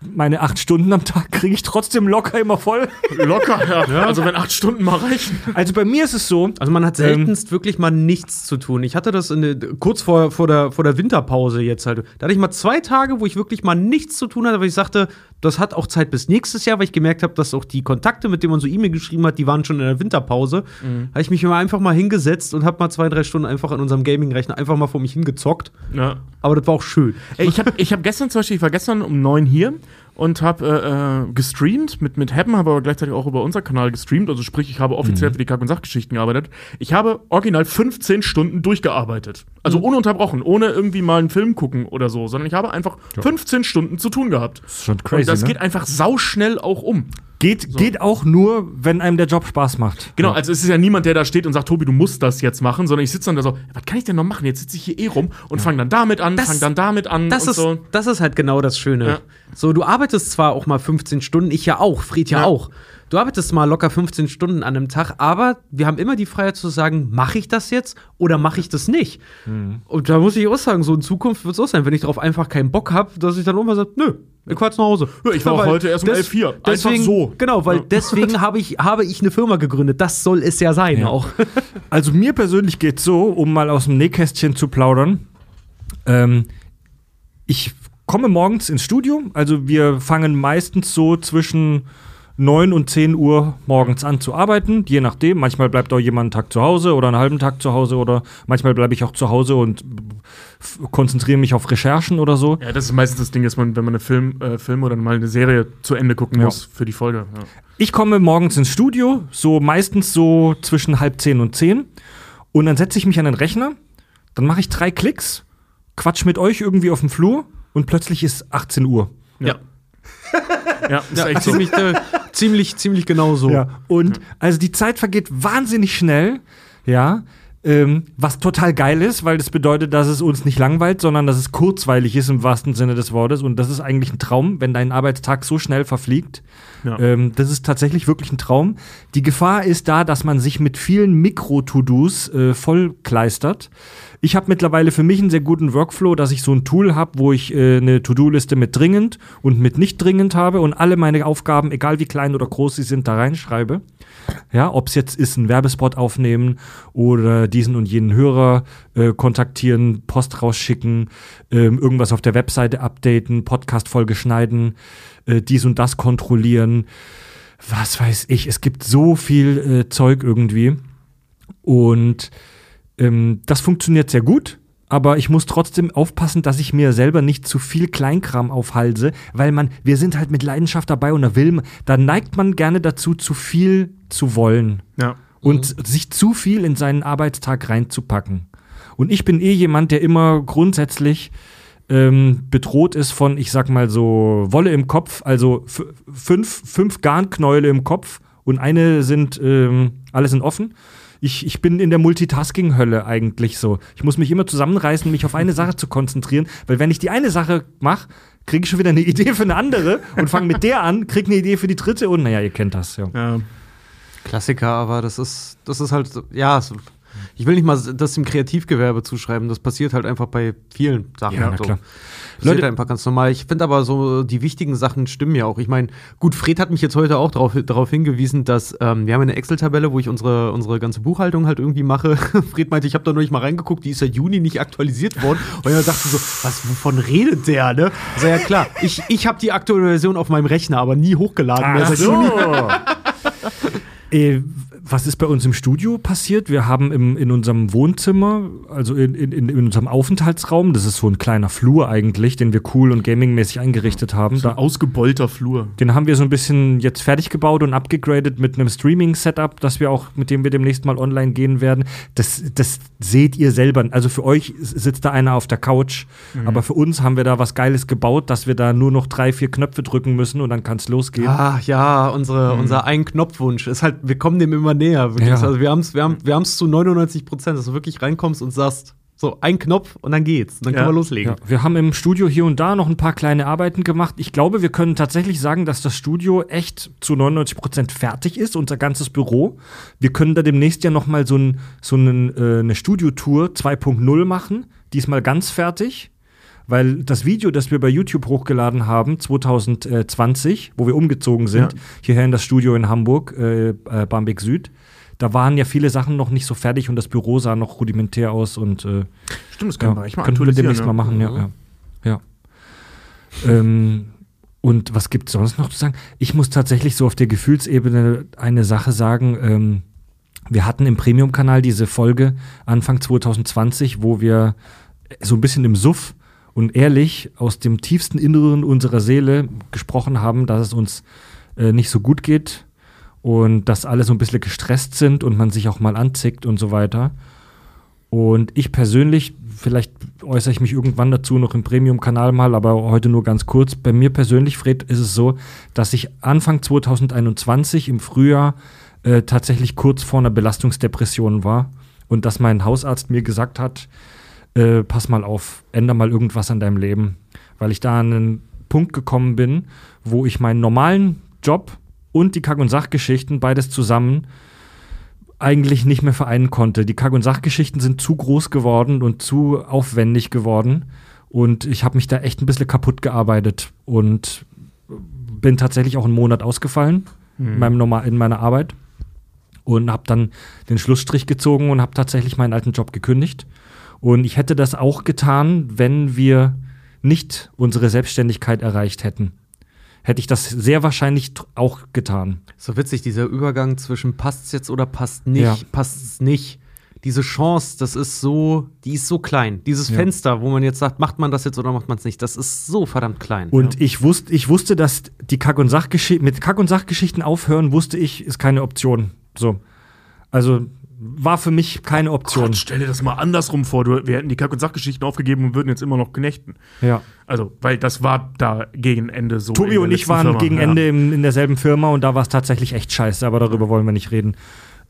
meine acht Stunden am Tag kriege ich trotzdem locker immer voll. Locker, ja. Also wenn acht Stunden mal reichen. Also bei mir ist es so, Also man hat seltenst wirklich mal nichts zu tun. Ich hatte das in der, kurz vor, vor, der, vor der Winterpause jetzt halt. Da hatte ich mal zwei Tage, wo ich wirklich mal nichts zu tun hatte, weil ich sagte, das hat auch Zeit bis nächstes Jahr, weil ich gemerkt habe, dass auch die Kontakte, mit denen man so E-Mail geschrieben hat, die waren schon in der Winterpause. Habe ich mich immer einfach mal hingesetzt und habe mal zwei, drei Stunden einfach an unserem Gaming-Rechner einfach mal vor mich hingezockt. Ja. Aber das war auch schön. Ey, ich habe ich hab gestern zum Beispiel, ich war gestern um neun hier und habe äh, äh, gestreamt. Mit, mit Happen habe aber gleichzeitig auch über unseren Kanal gestreamt. Also sprich, ich habe offiziell für die Kack- und Sachgeschichten gearbeitet. Ich habe original 15 Stunden durchgearbeitet. Also ununterbrochen, ohne irgendwie mal einen Film gucken oder so, sondern ich habe einfach 15 Stunden zu tun gehabt. ist schon crazy, und das ne? geht einfach sauschnell auch um. Geht, geht auch nur, wenn einem der Job Spaß macht. Genau, Ja. also es ist ja niemand, der da steht und sagt, Tobi, du musst das jetzt machen, sondern ich sitze dann da so, was kann ich denn noch machen? Jetzt sitze ich hier eh rum und fange dann damit an, fange dann damit an Das und ist, so. das ist halt genau das Schöne. Ja. So, du arbeitest zwar auch mal 15 Stunden, ich ja auch, Fried ja, Ja. auch. Du arbeitest mal locker 15 Stunden an einem Tag, aber wir haben immer die Freiheit zu sagen, mache ich das jetzt oder mache ich das nicht? Mhm. Und da muss ich auch sagen, so in Zukunft wird es auch sein, wenn ich darauf einfach keinen Bock habe, dass ich dann irgendwann sage, nö, ich fahr jetzt nach Hause. Ja, ich war Weil heute erst um 11 hier. Einfach Deswegen, so. Genau, weil Ja. deswegen habe ich, habe ich eine Firma gegründet. Das soll es ja sein auch. Also mir persönlich geht so, um mal aus dem Nähkästchen zu plaudern. Ähm, ich komme morgens ins Studio. Also wir fangen meistens so zwischen 9 und 10 Uhr morgens an zu arbeiten, je nachdem. Manchmal bleibt auch jemand einen Tag zu Hause oder einen halben Tag zu Hause oder manchmal bleibe ich auch zu Hause und konzentriere mich auf Recherchen oder so. Ja, das ist meistens das Ding, dass man, wenn man eine Film, äh, Film oder mal eine Serie zu Ende gucken Ja. muss für die Folge. Ja. Ich komme morgens ins Studio, so meistens so zwischen halb zehn und zehn. Und dann setze ich mich an den Rechner, dann mache ich drei Klicks, quatsch mit euch irgendwie auf dem Flur und plötzlich ist 18 Uhr. Ja, Ja, ist ja echt so. ziemlich, äh, ziemlich, ziemlich genau so. Und also die Zeit vergeht wahnsinnig schnell, ja. Ähm, was total geil ist, weil das bedeutet, dass es uns nicht langweilt, sondern dass es kurzweilig ist im wahrsten Sinne des Wortes. Und das ist eigentlich ein Traum, wenn dein Arbeitstag so schnell verfliegt. Ja. Ähm, das ist tatsächlich wirklich ein Traum. Die Gefahr ist da, dass man sich mit vielen Mikro-To-Dos äh, vollkleistert. Ich habe mittlerweile für mich einen sehr guten Workflow, dass ich so ein Tool habe, wo ich äh, eine To-Do-Liste mit dringend und mit nicht dringend habe und alle meine Aufgaben, egal wie klein oder groß sie sind, da reinschreibe. Ja, ob es jetzt ist, einen Werbespot aufnehmen oder diesen und jenen Hörer äh, kontaktieren, Post rausschicken, ähm, irgendwas auf der Webseite updaten, Podcast-Folge schneiden, äh, dies und das kontrollieren. Was weiß ich, es gibt so viel äh, Zeug irgendwie. Und ähm, das funktioniert sehr gut. Aber ich muss trotzdem aufpassen, dass ich mir selber nicht zu viel Kleinkram aufhalse, weil man, wir sind halt mit Leidenschaft dabei und da will man, da neigt man gerne dazu, zu viel zu wollen Ja. und sich zu viel in seinen Arbeitstag reinzupacken. Und ich bin eh jemand, der immer grundsätzlich ähm, bedroht ist von, ich sag mal so, Wolle im Kopf, also fünf, fünf Garnknäule im Kopf und eine sind, ähm, alle sind offen. Ich, ich bin in der Multitasking-Hölle eigentlich so. Ich muss mich immer zusammenreißen, mich auf eine Sache zu konzentrieren, weil wenn ich die eine Sache mache, kriege ich schon wieder eine Idee für eine andere und fange mit der an, kriege eine Idee für die dritte und naja, ihr kennt das, ja. Ja. Klassiker, aber das ist, das ist halt, ja, ich will nicht mal das dem Kreativgewerbe zuschreiben, das passiert halt einfach bei vielen Sachen. Ja, na so. klar. Passiert Leute- einfach ganz normal. Ich finde aber so, die wichtigen Sachen stimmen ja auch. Ich meine, gut, Fred hat mich jetzt heute auch darauf, darauf hingewiesen, dass ähm, wir haben eine Excel-Tabelle, wo ich unsere, unsere ganze Buchhaltung halt irgendwie mache. Fred meinte, ich habe da noch nicht mal reingeguckt, die ist seit Juni nicht aktualisiert worden. Und er dachte so, was, wovon redet der, ne? Also ja klar, ich, ich habe die aktuelle Version auf meinem Rechner, aber nie hochgeladen. mehr Ach seit so. Juni. was ist bei uns im Studio passiert? Wir haben im, in unserem Wohnzimmer, also in, in, in unserem Aufenthaltsraum, das ist so ein kleiner Flur eigentlich, den wir cool und gamingmäßig eingerichtet haben. So Da, ein ausgebeulter Flur. den haben wir so ein bisschen jetzt fertig gebaut und abgegradet mit einem Streaming-Setup, das wir auch, mit dem wir demnächst mal online gehen werden. Das, das seht ihr selber. Also für euch sitzt da einer auf der Couch, aber für uns haben wir da was Geiles gebaut, dass wir da nur noch drei, vier Knöpfe drücken müssen und dann kann es losgehen. Ach ja, unsere, unser Ein-Knopfwunsch ist halt, wir kommen dem immer näher. Wirklich. Ja. Also wir haben es wir haben, wir haben's zu 99 Prozent, dass du wirklich reinkommst und sagst, so ein Knopf und dann geht's. Dann Ja. können wir loslegen. Ja, wir haben im Studio hier und da noch ein paar kleine Arbeiten gemacht. Ich glaube, wir können tatsächlich sagen, dass das Studio echt zu 99 Prozent fertig ist, unser ganzes Büro. Wir können da demnächst ja noch mal so, ein, so einen, äh, eine Studiotour 2.0 machen. Diesmal ganz fertig. Weil das Video, das wir bei YouTube hochgeladen haben, 2020, wo wir umgezogen sind, Ja. hierher in das Studio in Hamburg, äh, äh, Barmbek Süd, da waren ja viele Sachen noch nicht so fertig und das Büro sah noch rudimentär aus und äh, Stimmt, das können wir ja, echt mal könnten wir demnächst ja. mal machen, ja. ja. ja. ähm, und was gibt es sonst noch zu sagen? Ich muss tatsächlich so auf der Gefühlsebene eine Sache sagen. Ähm, wir hatten im Premium-Kanal diese Folge Anfang 2020, wo wir so ein bisschen im Suff und ehrlich aus dem tiefsten Inneren unserer Seele gesprochen haben, dass es uns äh, nicht so gut geht und dass alle so ein bisschen gestresst sind und man sich auch mal anzickt und so weiter. Und ich persönlich, vielleicht äußere ich mich irgendwann dazu noch im Premium-Kanal mal, aber heute nur ganz kurz. Bei mir persönlich, Fred, ist es so, dass ich Anfang 2021 im Frühjahr äh, tatsächlich kurz vor einer Belastungsdepression war und dass mein Hausarzt mir gesagt hat, äh, pass mal auf, änder mal irgendwas an deinem Leben, weil ich da an einen Punkt gekommen bin, wo ich meinen normalen Job und die Kack- und Sachgeschichten beides zusammen eigentlich nicht mehr vereinen konnte. Die Kack- und Sachgeschichten sind zu groß geworden und zu aufwendig geworden. Und ich habe mich da echt ein bisschen kaputt gearbeitet und bin tatsächlich auch einen Monat ausgefallen in, meinem Normal in meiner Arbeit und habe dann den Schlussstrich gezogen und habe tatsächlich meinen alten Job gekündigt. Und ich hätte das auch getan, wenn wir nicht unsere Selbstständigkeit erreicht hätten. Hätte ich das sehr wahrscheinlich auch getan. So witzig, dieser Übergang zwischen passt's jetzt oder passt nicht, Ja. passt's nicht. Diese Chance, das ist so, die ist so klein. Dieses Ja. Fenster, wo man jetzt sagt, macht man das jetzt oder macht man es nicht, das ist so verdammt klein. Und ich wusste, ich wusste, dass die Kack- und Sachgeschichten, mit Kack- und Sachgeschichten aufhören, wusste ich, ist keine Option. So. Also war für mich keine Option. Gott, stell dir das mal andersrum vor. Du, wir hätten die Kack- und Sachgeschichten aufgegeben und würden jetzt immer noch knechten. Ja. Also, weil das war da gegen Ende so. in Tobi und ich waren Firma. gegen Ja. Ende im, in derselben Firma und da war es tatsächlich echt scheiße, aber darüber wollen wir nicht reden.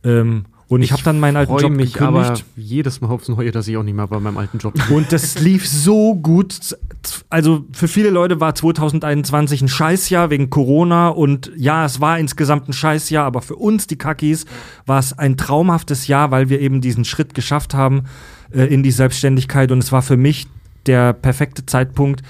Ähm, und ich, habe dann meinen alten freue Job mich gekündigt. aber jedes Mal aufs Neue, dass ich auch nicht mehr bei meinem alten Job bin. Und das lief so gut. Also für viele Leute war 2021 ein Scheißjahr wegen Corona und ja, es war insgesamt ein Scheißjahr, aber für uns, die Kakis, war es ein traumhaftes Jahr, weil wir eben diesen Schritt geschafft haben äh, in die Selbstständigkeit und es war für mich der perfekte Zeitpunkt.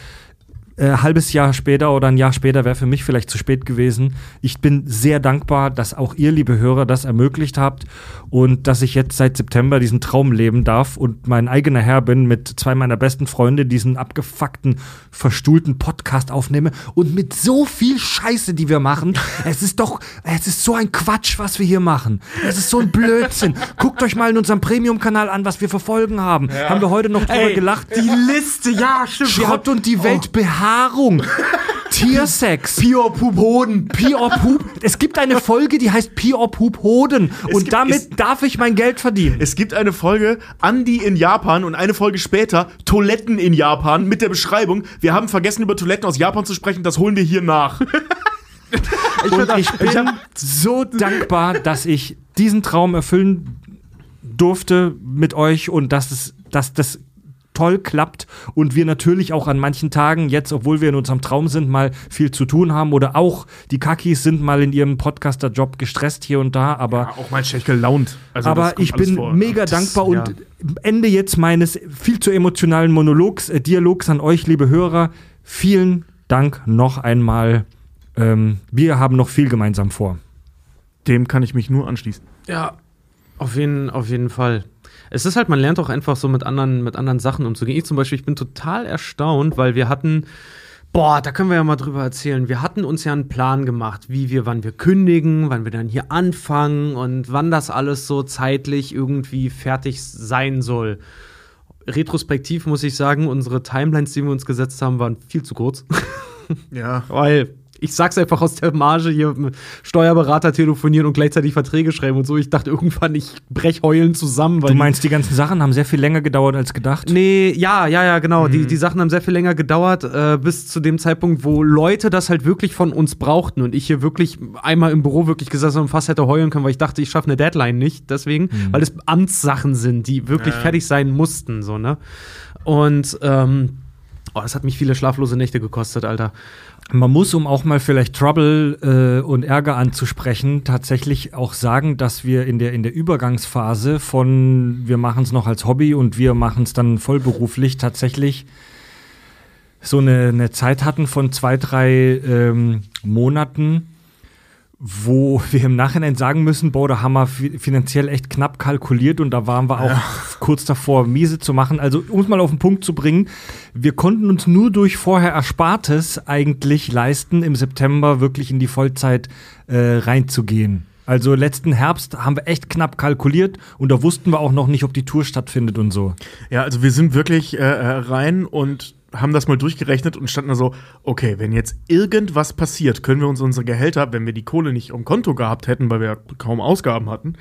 Äh, halbes Jahr später oder ein Jahr später wäre für mich vielleicht zu spät gewesen. Ich bin sehr dankbar, dass auch ihr, liebe Hörer, das ermöglicht habt und dass ich jetzt seit September diesen Traum leben darf und mein eigener Herr bin, mit zwei meiner besten Freunde diesen abgefuckten, verstuhlten Podcast aufnehme und mit so viel Scheiße, die wir machen. es ist doch, es ist so ein Quatsch, was wir hier machen. Es ist so ein Blödsinn. Guckt euch mal in unserem Premium-Kanal an, was wir für Folgen haben. Haben wir heute noch drüber gelacht. die Liste, ja, stimmt. Schrott und die Welt Behaarung. Tiersex. Pior Pup Hoden. Pior Pup. Es gibt eine Folge, die heißt Pior Pup Hoden. Und gibt- damit es- darf ich mein Geld verdienen. Es gibt eine Folge Andi in Japan und eine Folge später Toiletten in Japan mit der Beschreibung, wir haben vergessen über Toiletten aus Japan zu sprechen, das holen wir hier nach. und ich bin so dankbar, dass ich diesen Traum erfüllen durfte mit euch und dass, es, dass das toll klappt und wir natürlich auch an manchen Tagen, jetzt, obwohl wir in unserem Traum sind, mal viel zu tun haben oder auch die Kakis sind mal in ihrem Podcaster-Job gestresst hier und da, aber auch mal schlecht gelaunt. Also Aber ich bin vor. mega Das- dankbar und ja. Ende jetzt meines viel zu emotionalen Monologs, äh, Dialogs an euch, liebe Hörer. Vielen Dank noch einmal. Ähm, wir haben noch viel gemeinsam vor. Dem kann ich mich nur anschließen. Ja, auf jeden, auf jeden Fall. Es ist halt, man lernt auch einfach so mit anderen, mit anderen Sachen umzugehen. Ich zum Beispiel, ich bin total erstaunt, weil wir hatten, boah, da können wir ja mal drüber erzählen. Wir hatten uns ja einen Plan gemacht, wie wir, wann wir kündigen, wann wir dann hier anfangen und wann das alles so zeitlich irgendwie fertig sein soll. Retrospektiv muss ich sagen, unsere Timelines, die wir uns gesetzt haben, waren viel zu kurz. Ja. Weil ich sag's einfach aus der Marge hier mit Steuerberater telefonieren und gleichzeitig Verträge schreiben und so. Ich dachte irgendwann, ich brech heulen zusammen. Weil Du meinst, die ganzen Sachen haben sehr viel länger gedauert als gedacht? Nee, ja, ja, ja, genau. Die, die Sachen haben sehr viel länger gedauert, äh, bis zu dem Zeitpunkt, wo Leute das halt wirklich von uns brauchten und ich hier wirklich einmal im Büro wirklich gesessen und fast hätte heulen können, weil ich dachte, ich schaffe eine Deadline nicht, deswegen, weil es Amtssachen sind, die wirklich fertig sein mussten, so, ne? Und, ähm, oh, das hat mich viele schlaflose Nächte gekostet, Alter. Man muss, um auch mal vielleicht Trouble äh, und Ärger anzusprechen, tatsächlich auch sagen, dass wir in der, in der Übergangsphase von wir machen es noch als Hobby und wir machen es dann vollberuflich tatsächlich so eine, eine Zeit hatten von zwei, drei ähm, Monaten, wo wir im Nachhinein sagen müssen, boah, da haben wir fi- finanziell echt knapp kalkuliert und da waren wir auch kurz davor, miese zu machen. Also, um es mal auf den Punkt zu bringen, wir konnten uns nur durch vorher Erspartes eigentlich leisten, im September wirklich in die Vollzeit äh, reinzugehen. Also letzten Herbst haben wir echt knapp kalkuliert und da wussten wir auch noch nicht, ob die Tour stattfindet und so. Ja, also wir sind wirklich äh, äh, rein und haben das mal durchgerechnet und standen da so, okay, wenn jetzt irgendwas passiert, können wir uns unsere Gehälter, wenn wir die Kohle nicht am Konto gehabt hätten, weil wir kaum Ausgaben hatten,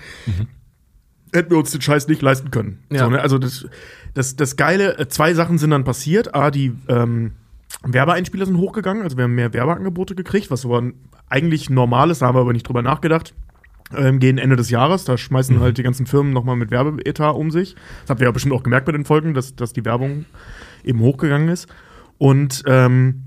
hätten wir uns den Scheiß nicht leisten können. Ja. So, ne? Also das, das, das Geile, äh, zwei Sachen sind dann passiert. A, die ähm, Werbeeinspieler sind hochgegangen, also wir haben mehr Werbeangebote gekriegt, was so eigentlich normal ist, da haben wir aber nicht drüber nachgedacht. Ähm, gehen Ende des Jahres, da schmeißen halt die ganzen Firmen nochmal mit Werbeetat um sich. Das habt ihr ja bestimmt auch gemerkt bei den Folgen, dass, dass die Werbung eben hochgegangen ist. Und ähm,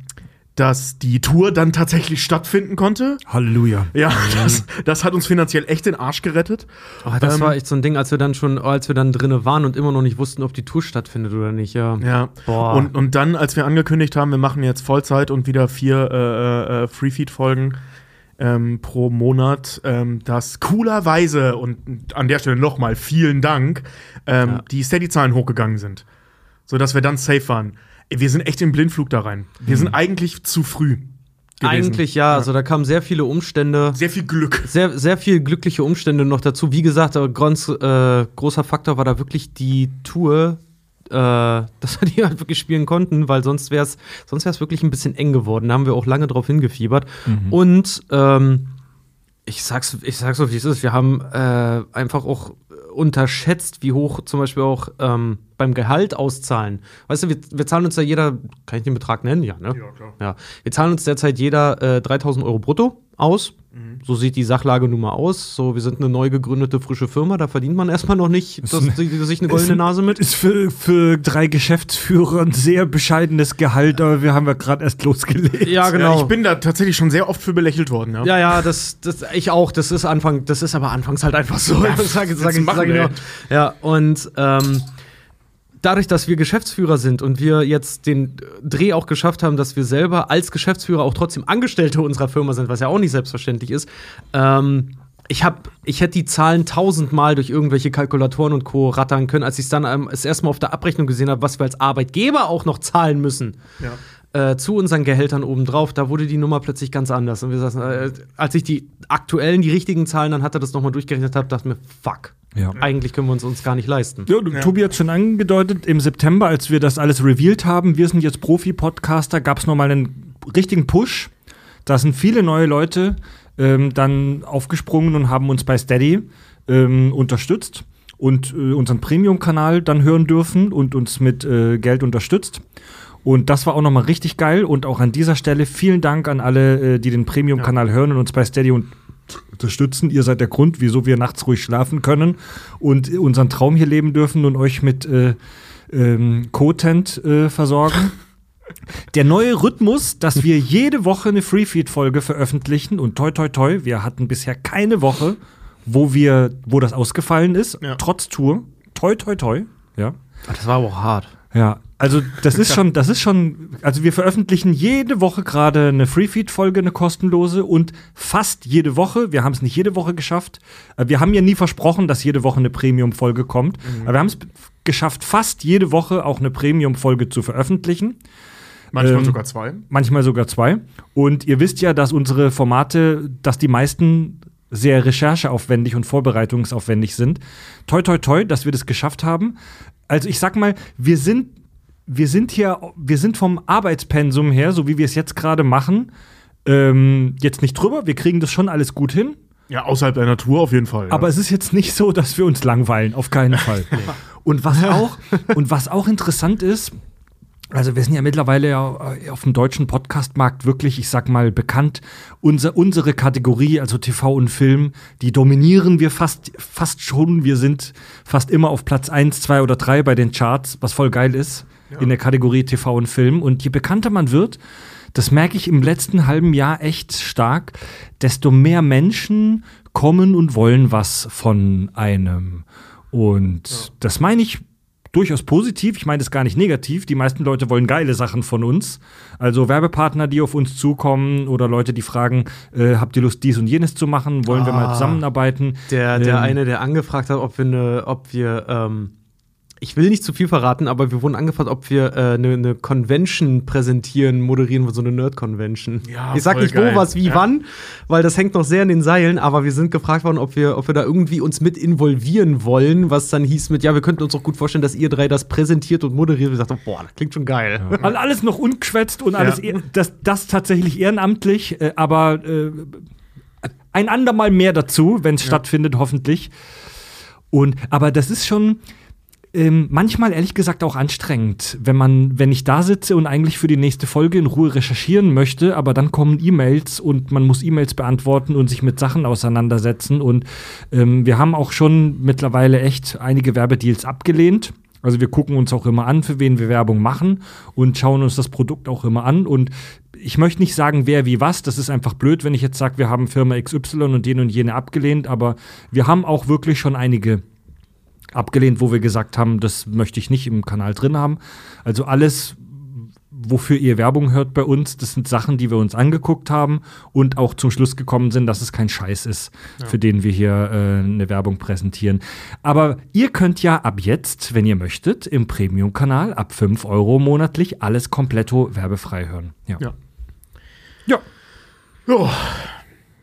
dass die Tour dann tatsächlich stattfinden konnte. Halleluja. Ja, das, das hat uns finanziell echt den Arsch gerettet. Oh, das Ähm, war echt so ein Ding, als wir dann schon, als wir dann drinne waren und immer noch nicht wussten, ob die Tour stattfindet oder nicht, ja. Ja. Boah. Und, und dann, als wir angekündigt haben, wir machen jetzt Vollzeit und wieder vier äh, äh, Freefeed-Folgen ähm, pro Monat, ähm, dass coolerweise und an der Stelle nochmal vielen Dank, ähm, Ja. die Steady-Zahlen hochgegangen sind. Sodass wir dann safe waren. Wir sind echt im Blindflug da rein. Wir sind eigentlich zu früh. Gewesen. Eigentlich ja, also da kamen sehr viele Umstände. Sehr viel Glück. sehr, sehr viel glückliche Umstände noch dazu. Wie gesagt, ganz äh, großer Faktor war da wirklich die Tour, äh, dass wir die halt wirklich spielen konnten, weil sonst wäre es sonst wär's wirklich ein bisschen eng geworden. Da haben wir auch lange drauf hingefiebert. Und ähm, ich sag's, ich sag's so, wie es ist. Wir haben äh, einfach auch unterschätzt, wie hoch zum Beispiel auch ähm, beim Gehalt auszahlen. Weißt du, wir, wir zahlen uns ja jeder, kann ich den Betrag nennen? Ja, ne? Ja, klar. Ja. Wir zahlen uns derzeit jeder äh, 3000 Euro brutto aus. So sieht die Sachlage nun mal aus. So, wir sind eine neu gegründete frische Firma, da verdient man erstmal noch nicht das, sich eine goldene Ist- Nase mit. Ist für, für drei Geschäftsführer ein sehr bescheidenes Gehalt, aber wir haben ja gerade erst losgelegt. Ja, Ja, genau. ich bin da tatsächlich schon sehr oft für belächelt worden. Ja. Ja, ja, das, das, ich auch. Das ist Anfang, das ist aber anfangs halt einfach so. Ja, sag, sag, sag ich ey? nur. Ja, und ähm, dadurch, dass wir Geschäftsführer sind und wir jetzt den Dreh auch geschafft haben, dass wir selber als Geschäftsführer auch trotzdem Angestellte unserer Firma sind, was ja auch nicht selbstverständlich ist, ähm, ich hab, ich hätte die Zahlen tausendmal durch irgendwelche Kalkulatoren und Co. rattern können, als ich es dann ähm, das erste Mal auf der Abrechnung gesehen habe, was wir als Arbeitgeber auch noch zahlen müssen Ja. Äh, zu unseren Gehältern obendrauf, da wurde die Nummer plötzlich ganz anders. Und wir saßen, äh, als ich die aktuellen, die richtigen Zahlen dann hatte, das nochmal durchgerechnet habe, dachte mir, fuck. Ja. Eigentlich können wir uns uns gar nicht leisten. Ja, du, Tobi hat schon angedeutet, im September, als wir das alles revealed haben, wir sind jetzt Profi-Podcaster, gab es nochmal einen richtigen Push. Da sind viele neue Leute ähm, dann aufgesprungen und haben uns bei Steady ähm, unterstützt und äh, unseren Premium-Kanal dann hören dürfen und uns mit äh, Geld unterstützt. Und das war auch nochmal richtig geil. Und auch an dieser Stelle vielen Dank an alle, äh, die den Premium-Kanal hören und uns bei Steady und unterstützen. Ihr seid der Grund, wieso wir nachts ruhig schlafen können und unseren Traum hier leben dürfen und euch mit äh, ähm, Content äh, versorgen. Der neue Rhythmus, dass wir jede Woche eine Freefeed-Folge veröffentlichen und toi toi toi, wir hatten bisher keine Woche, wo wir, wo das ausgefallen ist, Ja. trotz Tour. Toi toi toi, ja. Das war aber auch hart. Ja, also das ist schon, das ist schon, also wir veröffentlichen jede Woche gerade eine Freefeed-Folge, eine kostenlose und fast jede Woche, wir haben es nicht jede Woche geschafft, äh, wir haben ja nie versprochen, dass jede Woche eine Premium-Folge kommt, aber wir haben es geschafft, fast jede Woche auch eine Premium-Folge zu veröffentlichen Manchmal Ähm, sogar zwei. manchmal sogar zwei. Und ihr wisst ja, dass unsere Formate, dass die meisten sehr rechercheaufwendig und vorbereitungsaufwendig sind. Toi, toi, toi, dass wir das geschafft haben. Also ich sag mal, wir sind, wir sind hier, wir sind vom Arbeitspensum her, so wie wir es jetzt gerade machen, ähm, jetzt nicht drüber. Wir kriegen das schon alles gut hin. Ja, außerhalb der Natur auf jeden Fall. Ja. Aber es ist jetzt nicht so, dass wir uns langweilen, auf keinen Fall. und was auch, und was auch interessant ist, also wir sind ja mittlerweile ja äh, auf dem deutschen Podcastmarkt wirklich, ich sag mal, bekannt. Unser, unsere Kategorie, also TV und Film, die dominieren wir fast, fast schon. Wir sind fast immer auf Platz 1, 2 oder 3 bei den Charts, was voll geil ist in der Kategorie TV und Film. Und je bekannter man wird, das merke ich im letzten halben Jahr echt stark, desto mehr Menschen kommen und wollen was von einem. Und das meine ich durchaus positiv. Ich meine das gar nicht negativ. Die meisten Leute wollen geile Sachen von uns. Also Werbepartner, die auf uns zukommen oder Leute, die fragen, äh, habt ihr Lust, dies und jenes zu machen? Wollen wir mal Ah. zusammenarbeiten? Der, der Ähm, eine, der angefragt hat, ob wir, ne, ob wir ähm, ich will nicht zu viel verraten, aber wir wurden angefragt, ob wir eine äh, ne, ne Convention präsentieren, moderieren, so eine Nerd-Convention. Ja, ich sag nicht geil. wo, was, wie, Ja. wann, weil das hängt noch sehr in den Seilen, aber wir sind gefragt worden, ob wir, ob wir da irgendwie uns mit involvieren wollen, was dann hieß mit, ja, wir könnten uns auch gut vorstellen, dass ihr drei das präsentiert und moderiert. Wir sagten, boah, das klingt schon geil. All- Alles noch ungeschwätzt und alles, Ja. das, das tatsächlich ehrenamtlich, äh, aber äh, ein andermal mehr dazu, wenn es stattfindet, hoffentlich. Und, aber das ist schon ähm, manchmal ehrlich gesagt auch anstrengend, wenn man, wenn ich da sitze und eigentlich für die nächste Folge in Ruhe recherchieren möchte, aber dann kommen E-Mails und man muss E-Mails beantworten und sich mit Sachen auseinandersetzen. Und ähm, wir haben auch schon mittlerweile echt einige Werbedeals abgelehnt. Also wir gucken uns auch immer an, für wen wir Werbung machen und schauen uns das Produkt auch immer an. Und ich möchte nicht sagen, wer wie was. Das ist einfach blöd, wenn ich jetzt sage, wir haben Firma XY und den und jene abgelehnt. Aber wir haben auch wirklich schon einige abgelehnt, wo wir gesagt haben, das möchte ich nicht im Kanal drin haben. Also alles, wofür ihr Werbung hört bei uns, das sind Sachen, die wir uns angeguckt haben und auch zum Schluss gekommen sind, dass es kein Scheiß ist, für den wir hier äh, eine Werbung präsentieren. Aber ihr könnt ja ab jetzt, wenn ihr möchtet, im Premium-Kanal ab 5 Euro monatlich alles kompletto werbefrei hören. Ja. Ja. ja. Jo.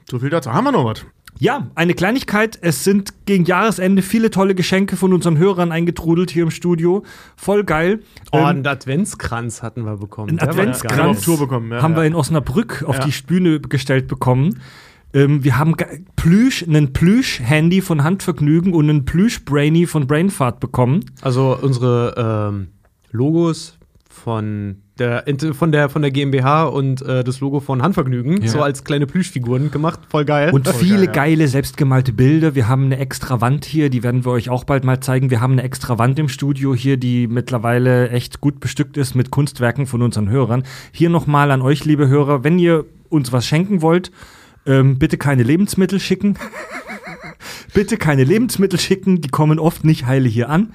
So viel dazu. Haben wir noch was? Ja, eine Kleinigkeit. Es sind gegen Jahresende viele tolle Geschenke von unseren Hörern eingetrudelt hier im Studio. Voll geil. Oh, Ähm, einen Adventskranz hatten wir bekommen. Ein Der war Adventskranz. Haben wir auf Tour bekommen, ja, haben ja. wir in Osnabrück auf Ja. die Bühne gestellt bekommen. Ähm, wir haben Plüsch, einen Plüsch-Handy von Handvergnügen und einen Plüsch-Brainy von Brainfart bekommen. Also unsere ähm, Logos von der, von der von der GmbH und äh, das Logo von Handvergnügen, Ja. so als kleine Plüschfiguren gemacht, voll geil. Und viele geil, ja. geile selbstgemalte Bilder. Wir haben eine extra Wand hier, die werden wir euch auch bald mal zeigen. Wir haben eine extra Wand im Studio hier, die mittlerweile echt gut bestückt ist mit Kunstwerken von unseren Hörern. Hier nochmal an euch, liebe Hörer, wenn ihr uns was schenken wollt, ähm, bitte keine Lebensmittel schicken. bitte keine Lebensmittel schicken, die kommen oft nicht heile hier an.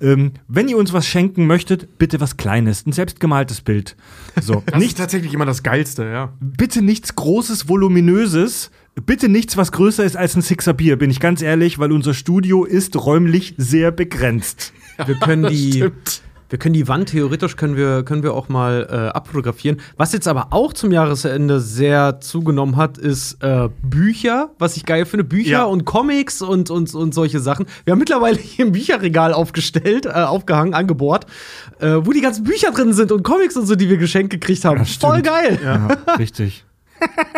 Ähm, wenn ihr uns was schenken möchtet, bitte was Kleines, ein selbstgemaltes Bild. So, Das nicht ist tatsächlich immer das Geilste, ja. bitte nichts Großes, Voluminöses. Bitte nichts, was größer ist als ein Sixer Bier, bin ich ganz ehrlich, weil unser Studio ist räumlich sehr begrenzt. wir können die Stimmt. Wir können die Wand theoretisch können wir können wir auch mal äh, abfotografieren. Was jetzt aber auch zum Jahresende sehr zugenommen hat, ist äh, Bücher, was ich geil finde, Bücher Ja. und Comics und, und und solche Sachen. Wir haben mittlerweile hier ein Bücherregal aufgestellt, äh, aufgehangen, angebohrt, äh, wo die ganzen Bücher drin sind und Comics und so, die wir geschenkt gekriegt haben. Voll geil. Ja, richtig.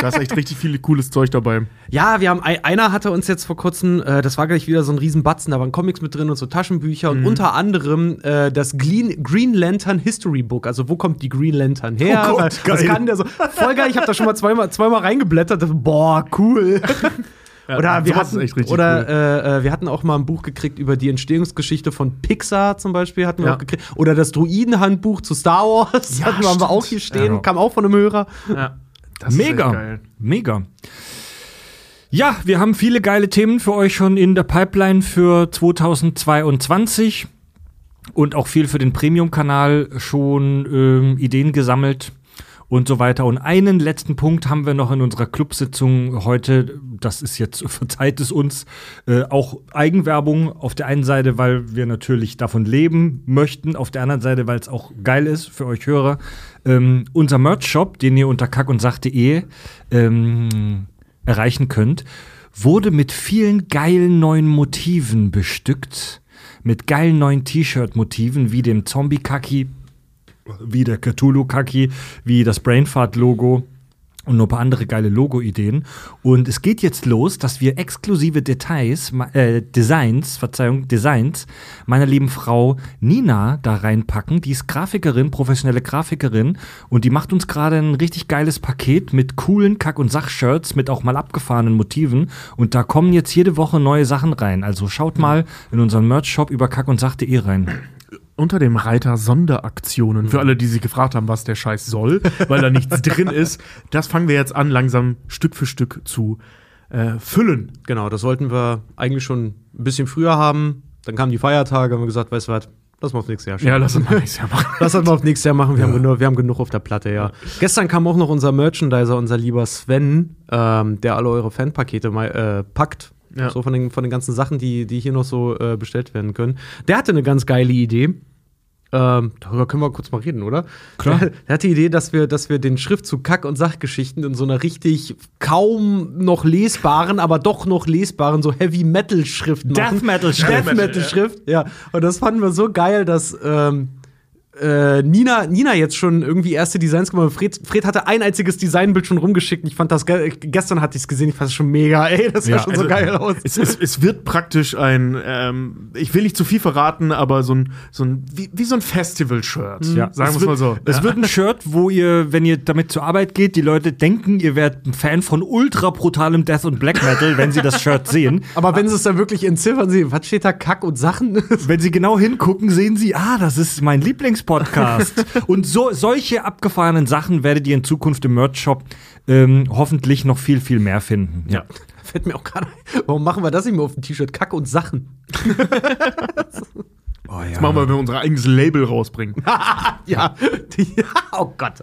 Da ist echt richtig viel cooles Zeug dabei. Ja, wir haben ein, einer hatte uns jetzt vor kurzem, äh, das war gleich wieder so ein Riesenbatzen, da waren Comics mit drin und so Taschenbücher Mhm. und unter anderem äh, das Green, Green Lantern History Book. Also wo kommt die Green Lantern her? Oh Gott, was geil. kann der so? Voll geil, ich habe da schon mal zweimal, zweimal reingeblättert. Boah, cool. oder wir hatten, oder cool. äh, äh, wir hatten auch mal ein Buch gekriegt über die Entstehungsgeschichte von Pixar zum Beispiel hatten wir Ja. auch gekriegt. Oder das Druidenhandbuch zu Star Wars Ja, hatten wir, auch hier stehen, Ja. kam auch von einem Hörer. Ja. Das Mega. Mega. Ja, wir haben viele geile Themen für euch schon in der Pipeline für 2022 und auch viel für den Premium-Kanal schon ähm, Ideen gesammelt und so weiter. Und einen letzten Punkt haben wir noch in unserer Clubsitzung heute. Das ist jetzt, verzeiht es uns, äh, auch Eigenwerbung auf der einen Seite, weil wir natürlich davon leben möchten, auf der anderen Seite, weil es auch geil ist für euch Hörer. Ähm, unser Merch-Shop, den ihr unter kackundsach.de ähm, erreichen könnt, wurde mit vielen geilen neuen Motiven bestückt. Mit geilen neuen T-Shirt-Motiven wie dem Zombie-Kaki, wie der Cthulhu-Kaki, wie das Brainfart-Logo und noch ein paar andere geile Logo-Ideen. Und es geht jetzt los, dass wir exklusive Details, äh, Designs, Verzeihung, Designs meiner lieben Frau Nina da reinpacken. Die ist Grafikerin, professionelle Grafikerin und die macht uns gerade ein richtig geiles Paket mit coolen Kack- und Sach-Shirts mit auch mal abgefahrenen Motiven. Und da kommen jetzt jede Woche neue Sachen rein. Also schaut mal in unseren Merch-Shop über kackundsach.de rein. Unter dem Reiter Sonderaktionen, für alle, die sich gefragt haben, was der Scheiß soll, weil da nichts drin ist, das fangen wir jetzt an, langsam Stück für Stück zu äh, füllen. Genau, das sollten wir eigentlich schon ein bisschen früher haben. Dann kamen die Feiertage, haben wir gesagt, weißt du was, lass mal auf nächstes Jahr schieben. Ja, lass uns mal nächstes Jahr machen. Lass das mal auf nächstes Jahr machen. Wir, haben genug, wir haben genug auf der Platte, ja. Gestern kam auch noch unser Merchandiser, unser lieber Sven, ähm, der alle eure Fanpakete mal, äh, packt. Ja. So von den, von den ganzen Sachen, die, die hier noch so äh, bestellt werden können. Der hatte eine ganz geile Idee. Ähm, darüber können wir kurz mal reden, oder? Klar. Der, der hat die Idee, dass wir, dass wir den Schriftzug Kack- und Sachgeschichten in so einer richtig kaum noch lesbaren, aber doch noch lesbaren, so Heavy-Metal-Schrift machen. Death Metal Schrift. Death Metal Schrift, ja. Und das fanden wir so geil, dass ähm, äh, Nina, Nina jetzt schon irgendwie erste Designs gemacht. Fred, Fred hatte ein einziges Designbild schon rumgeschickt. Ich fand das ge gestern hatte ich es gesehen. Ich fand es schon mega. Ey, das sah Ja, schon also, so geil aus. Es, es, es wird praktisch ein, ähm, ich will nicht zu viel verraten, aber so ein, so ein wie, wie so ein Festival-Shirt. Ja, Sagen wir es mal so. Es Ja. wird ein Shirt, wo ihr, wenn ihr damit zur Arbeit geht, die Leute denken, ihr werdet ein Fan von ultra brutalem Death und Black Metal, wenn sie das Shirt sehen. Aber wenn sie es dann wirklich entziffern, sie, was steht da? Kack und Sachen? Wenn sie genau hingucken, sehen sie, ah, das ist mein Lieblingspodcast. und so, solche abgefahrenen Sachen werdet ihr in Zukunft im Merch-Shop ähm, hoffentlich noch viel, viel mehr finden. Ja. Fällt mir auch gerade. Warum machen wir das nicht mehr auf dem T-Shirt? Kack und Sachen. Oh, ja. Das machen wir, wenn wir unser eigenes Label rausbringen. Ja. Oh Gott.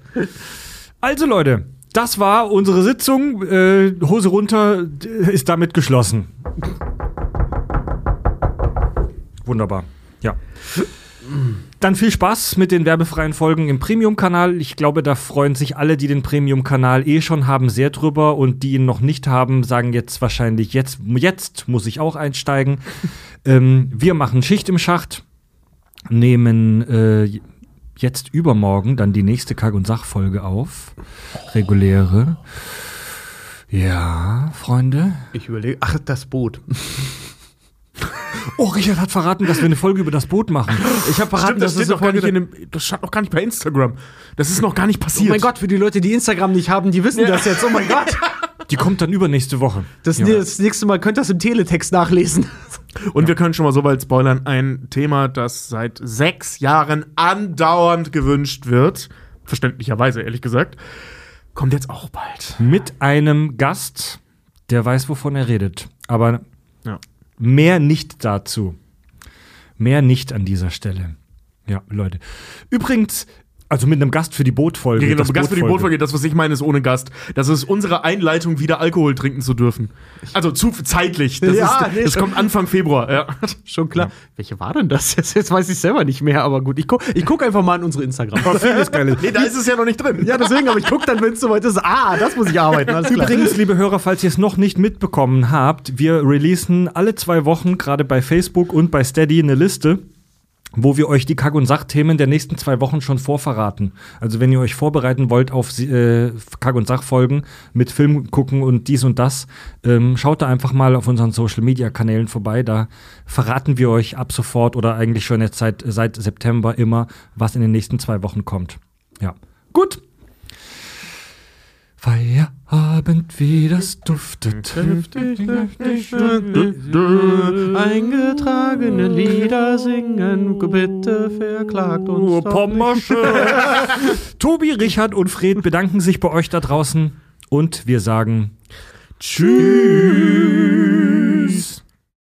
Also Leute, das war unsere Sitzung. Äh, Hose runter ist damit geschlossen. Wunderbar. Ja. Dann viel Spaß mit den werbefreien Folgen im Premium-Kanal. Ich glaube, da freuen sich alle, die den Premium-Kanal eh schon haben, sehr drüber. Und die ihn noch nicht haben, sagen jetzt wahrscheinlich, jetzt, jetzt muss ich auch einsteigen. ähm, wir machen Schicht im Schacht, nehmen äh, jetzt übermorgen dann die nächste Kack- und Sachfolge auf. Reguläre. Ja, Freunde. Ich überlege. Ach, das Boot. Oh, Richard hat verraten, dass wir eine Folge über das Boot machen. Ich habe verraten, Stimmt, das, dass es steht noch gar nicht Folge- in dem, das stand noch gar nicht bei Instagram. Das ist noch gar nicht Oh passiert. mein Gott, für die Leute, die Instagram nicht haben, die wissen das jetzt. Oh mein Gott. Die kommt dann übernächste Woche. Das, Ja. das nächste Mal könnt ihr das im Teletext nachlesen. Und wir können schon mal so weit spoilern, ein Thema, das seit sechs Jahren andauernd gewünscht wird, verständlicherweise ehrlich gesagt, kommt jetzt auch bald. Mit einem Gast, der weiß, wovon er redet. Aber Ja. Mehr nicht dazu. Mehr nicht an dieser Stelle. Ja, Leute. Übrigens, also mit einem Gast für die Bootfolge. Ja, genau, das Gast für die Bootfolge. Das, was ich meine, ist ohne Gast. Das ist unsere Einleitung, wieder Alkohol trinken zu dürfen. Also zu zeitlich. Das, Ja, ist, nee, das kommt Anfang Februar. Ja. Schon klar. Welche war denn das? Jetzt, jetzt weiß ich selber nicht mehr, aber gut. Ich gucke ich guck einfach mal in unsere Instagram. Vieles Geiles. Nee, da ist es ja noch nicht drin. ja, deswegen, aber ich gucke dann, wenn es soweit ist. Ah, das muss ich arbeiten. Alles klar. Übrigens, liebe Hörer, falls ihr es noch nicht mitbekommen habt, wir releasen alle zwei Wochen, gerade bei Facebook und bei Steady, eine Liste, wo wir euch die Kack- und Sachthemen der nächsten zwei Wochen schon vorverraten. Also wenn ihr euch vorbereiten wollt auf äh, Kack- und Sachfolgen mit Film gucken und dies und das, ähm, schaut da einfach mal auf unseren Social-Media-Kanälen vorbei. Da verraten wir euch ab sofort oder eigentlich schon jetzt seit, seit September immer, was in den nächsten zwei Wochen kommt. Ja. Gut. Feierabend, wie das duftet. Eingetragene Lieder singen, bitte verklagt uns. Nur Pommersche. Tobi, Richard und Fred bedanken sich bei euch da draußen und wir sagen Tschüss.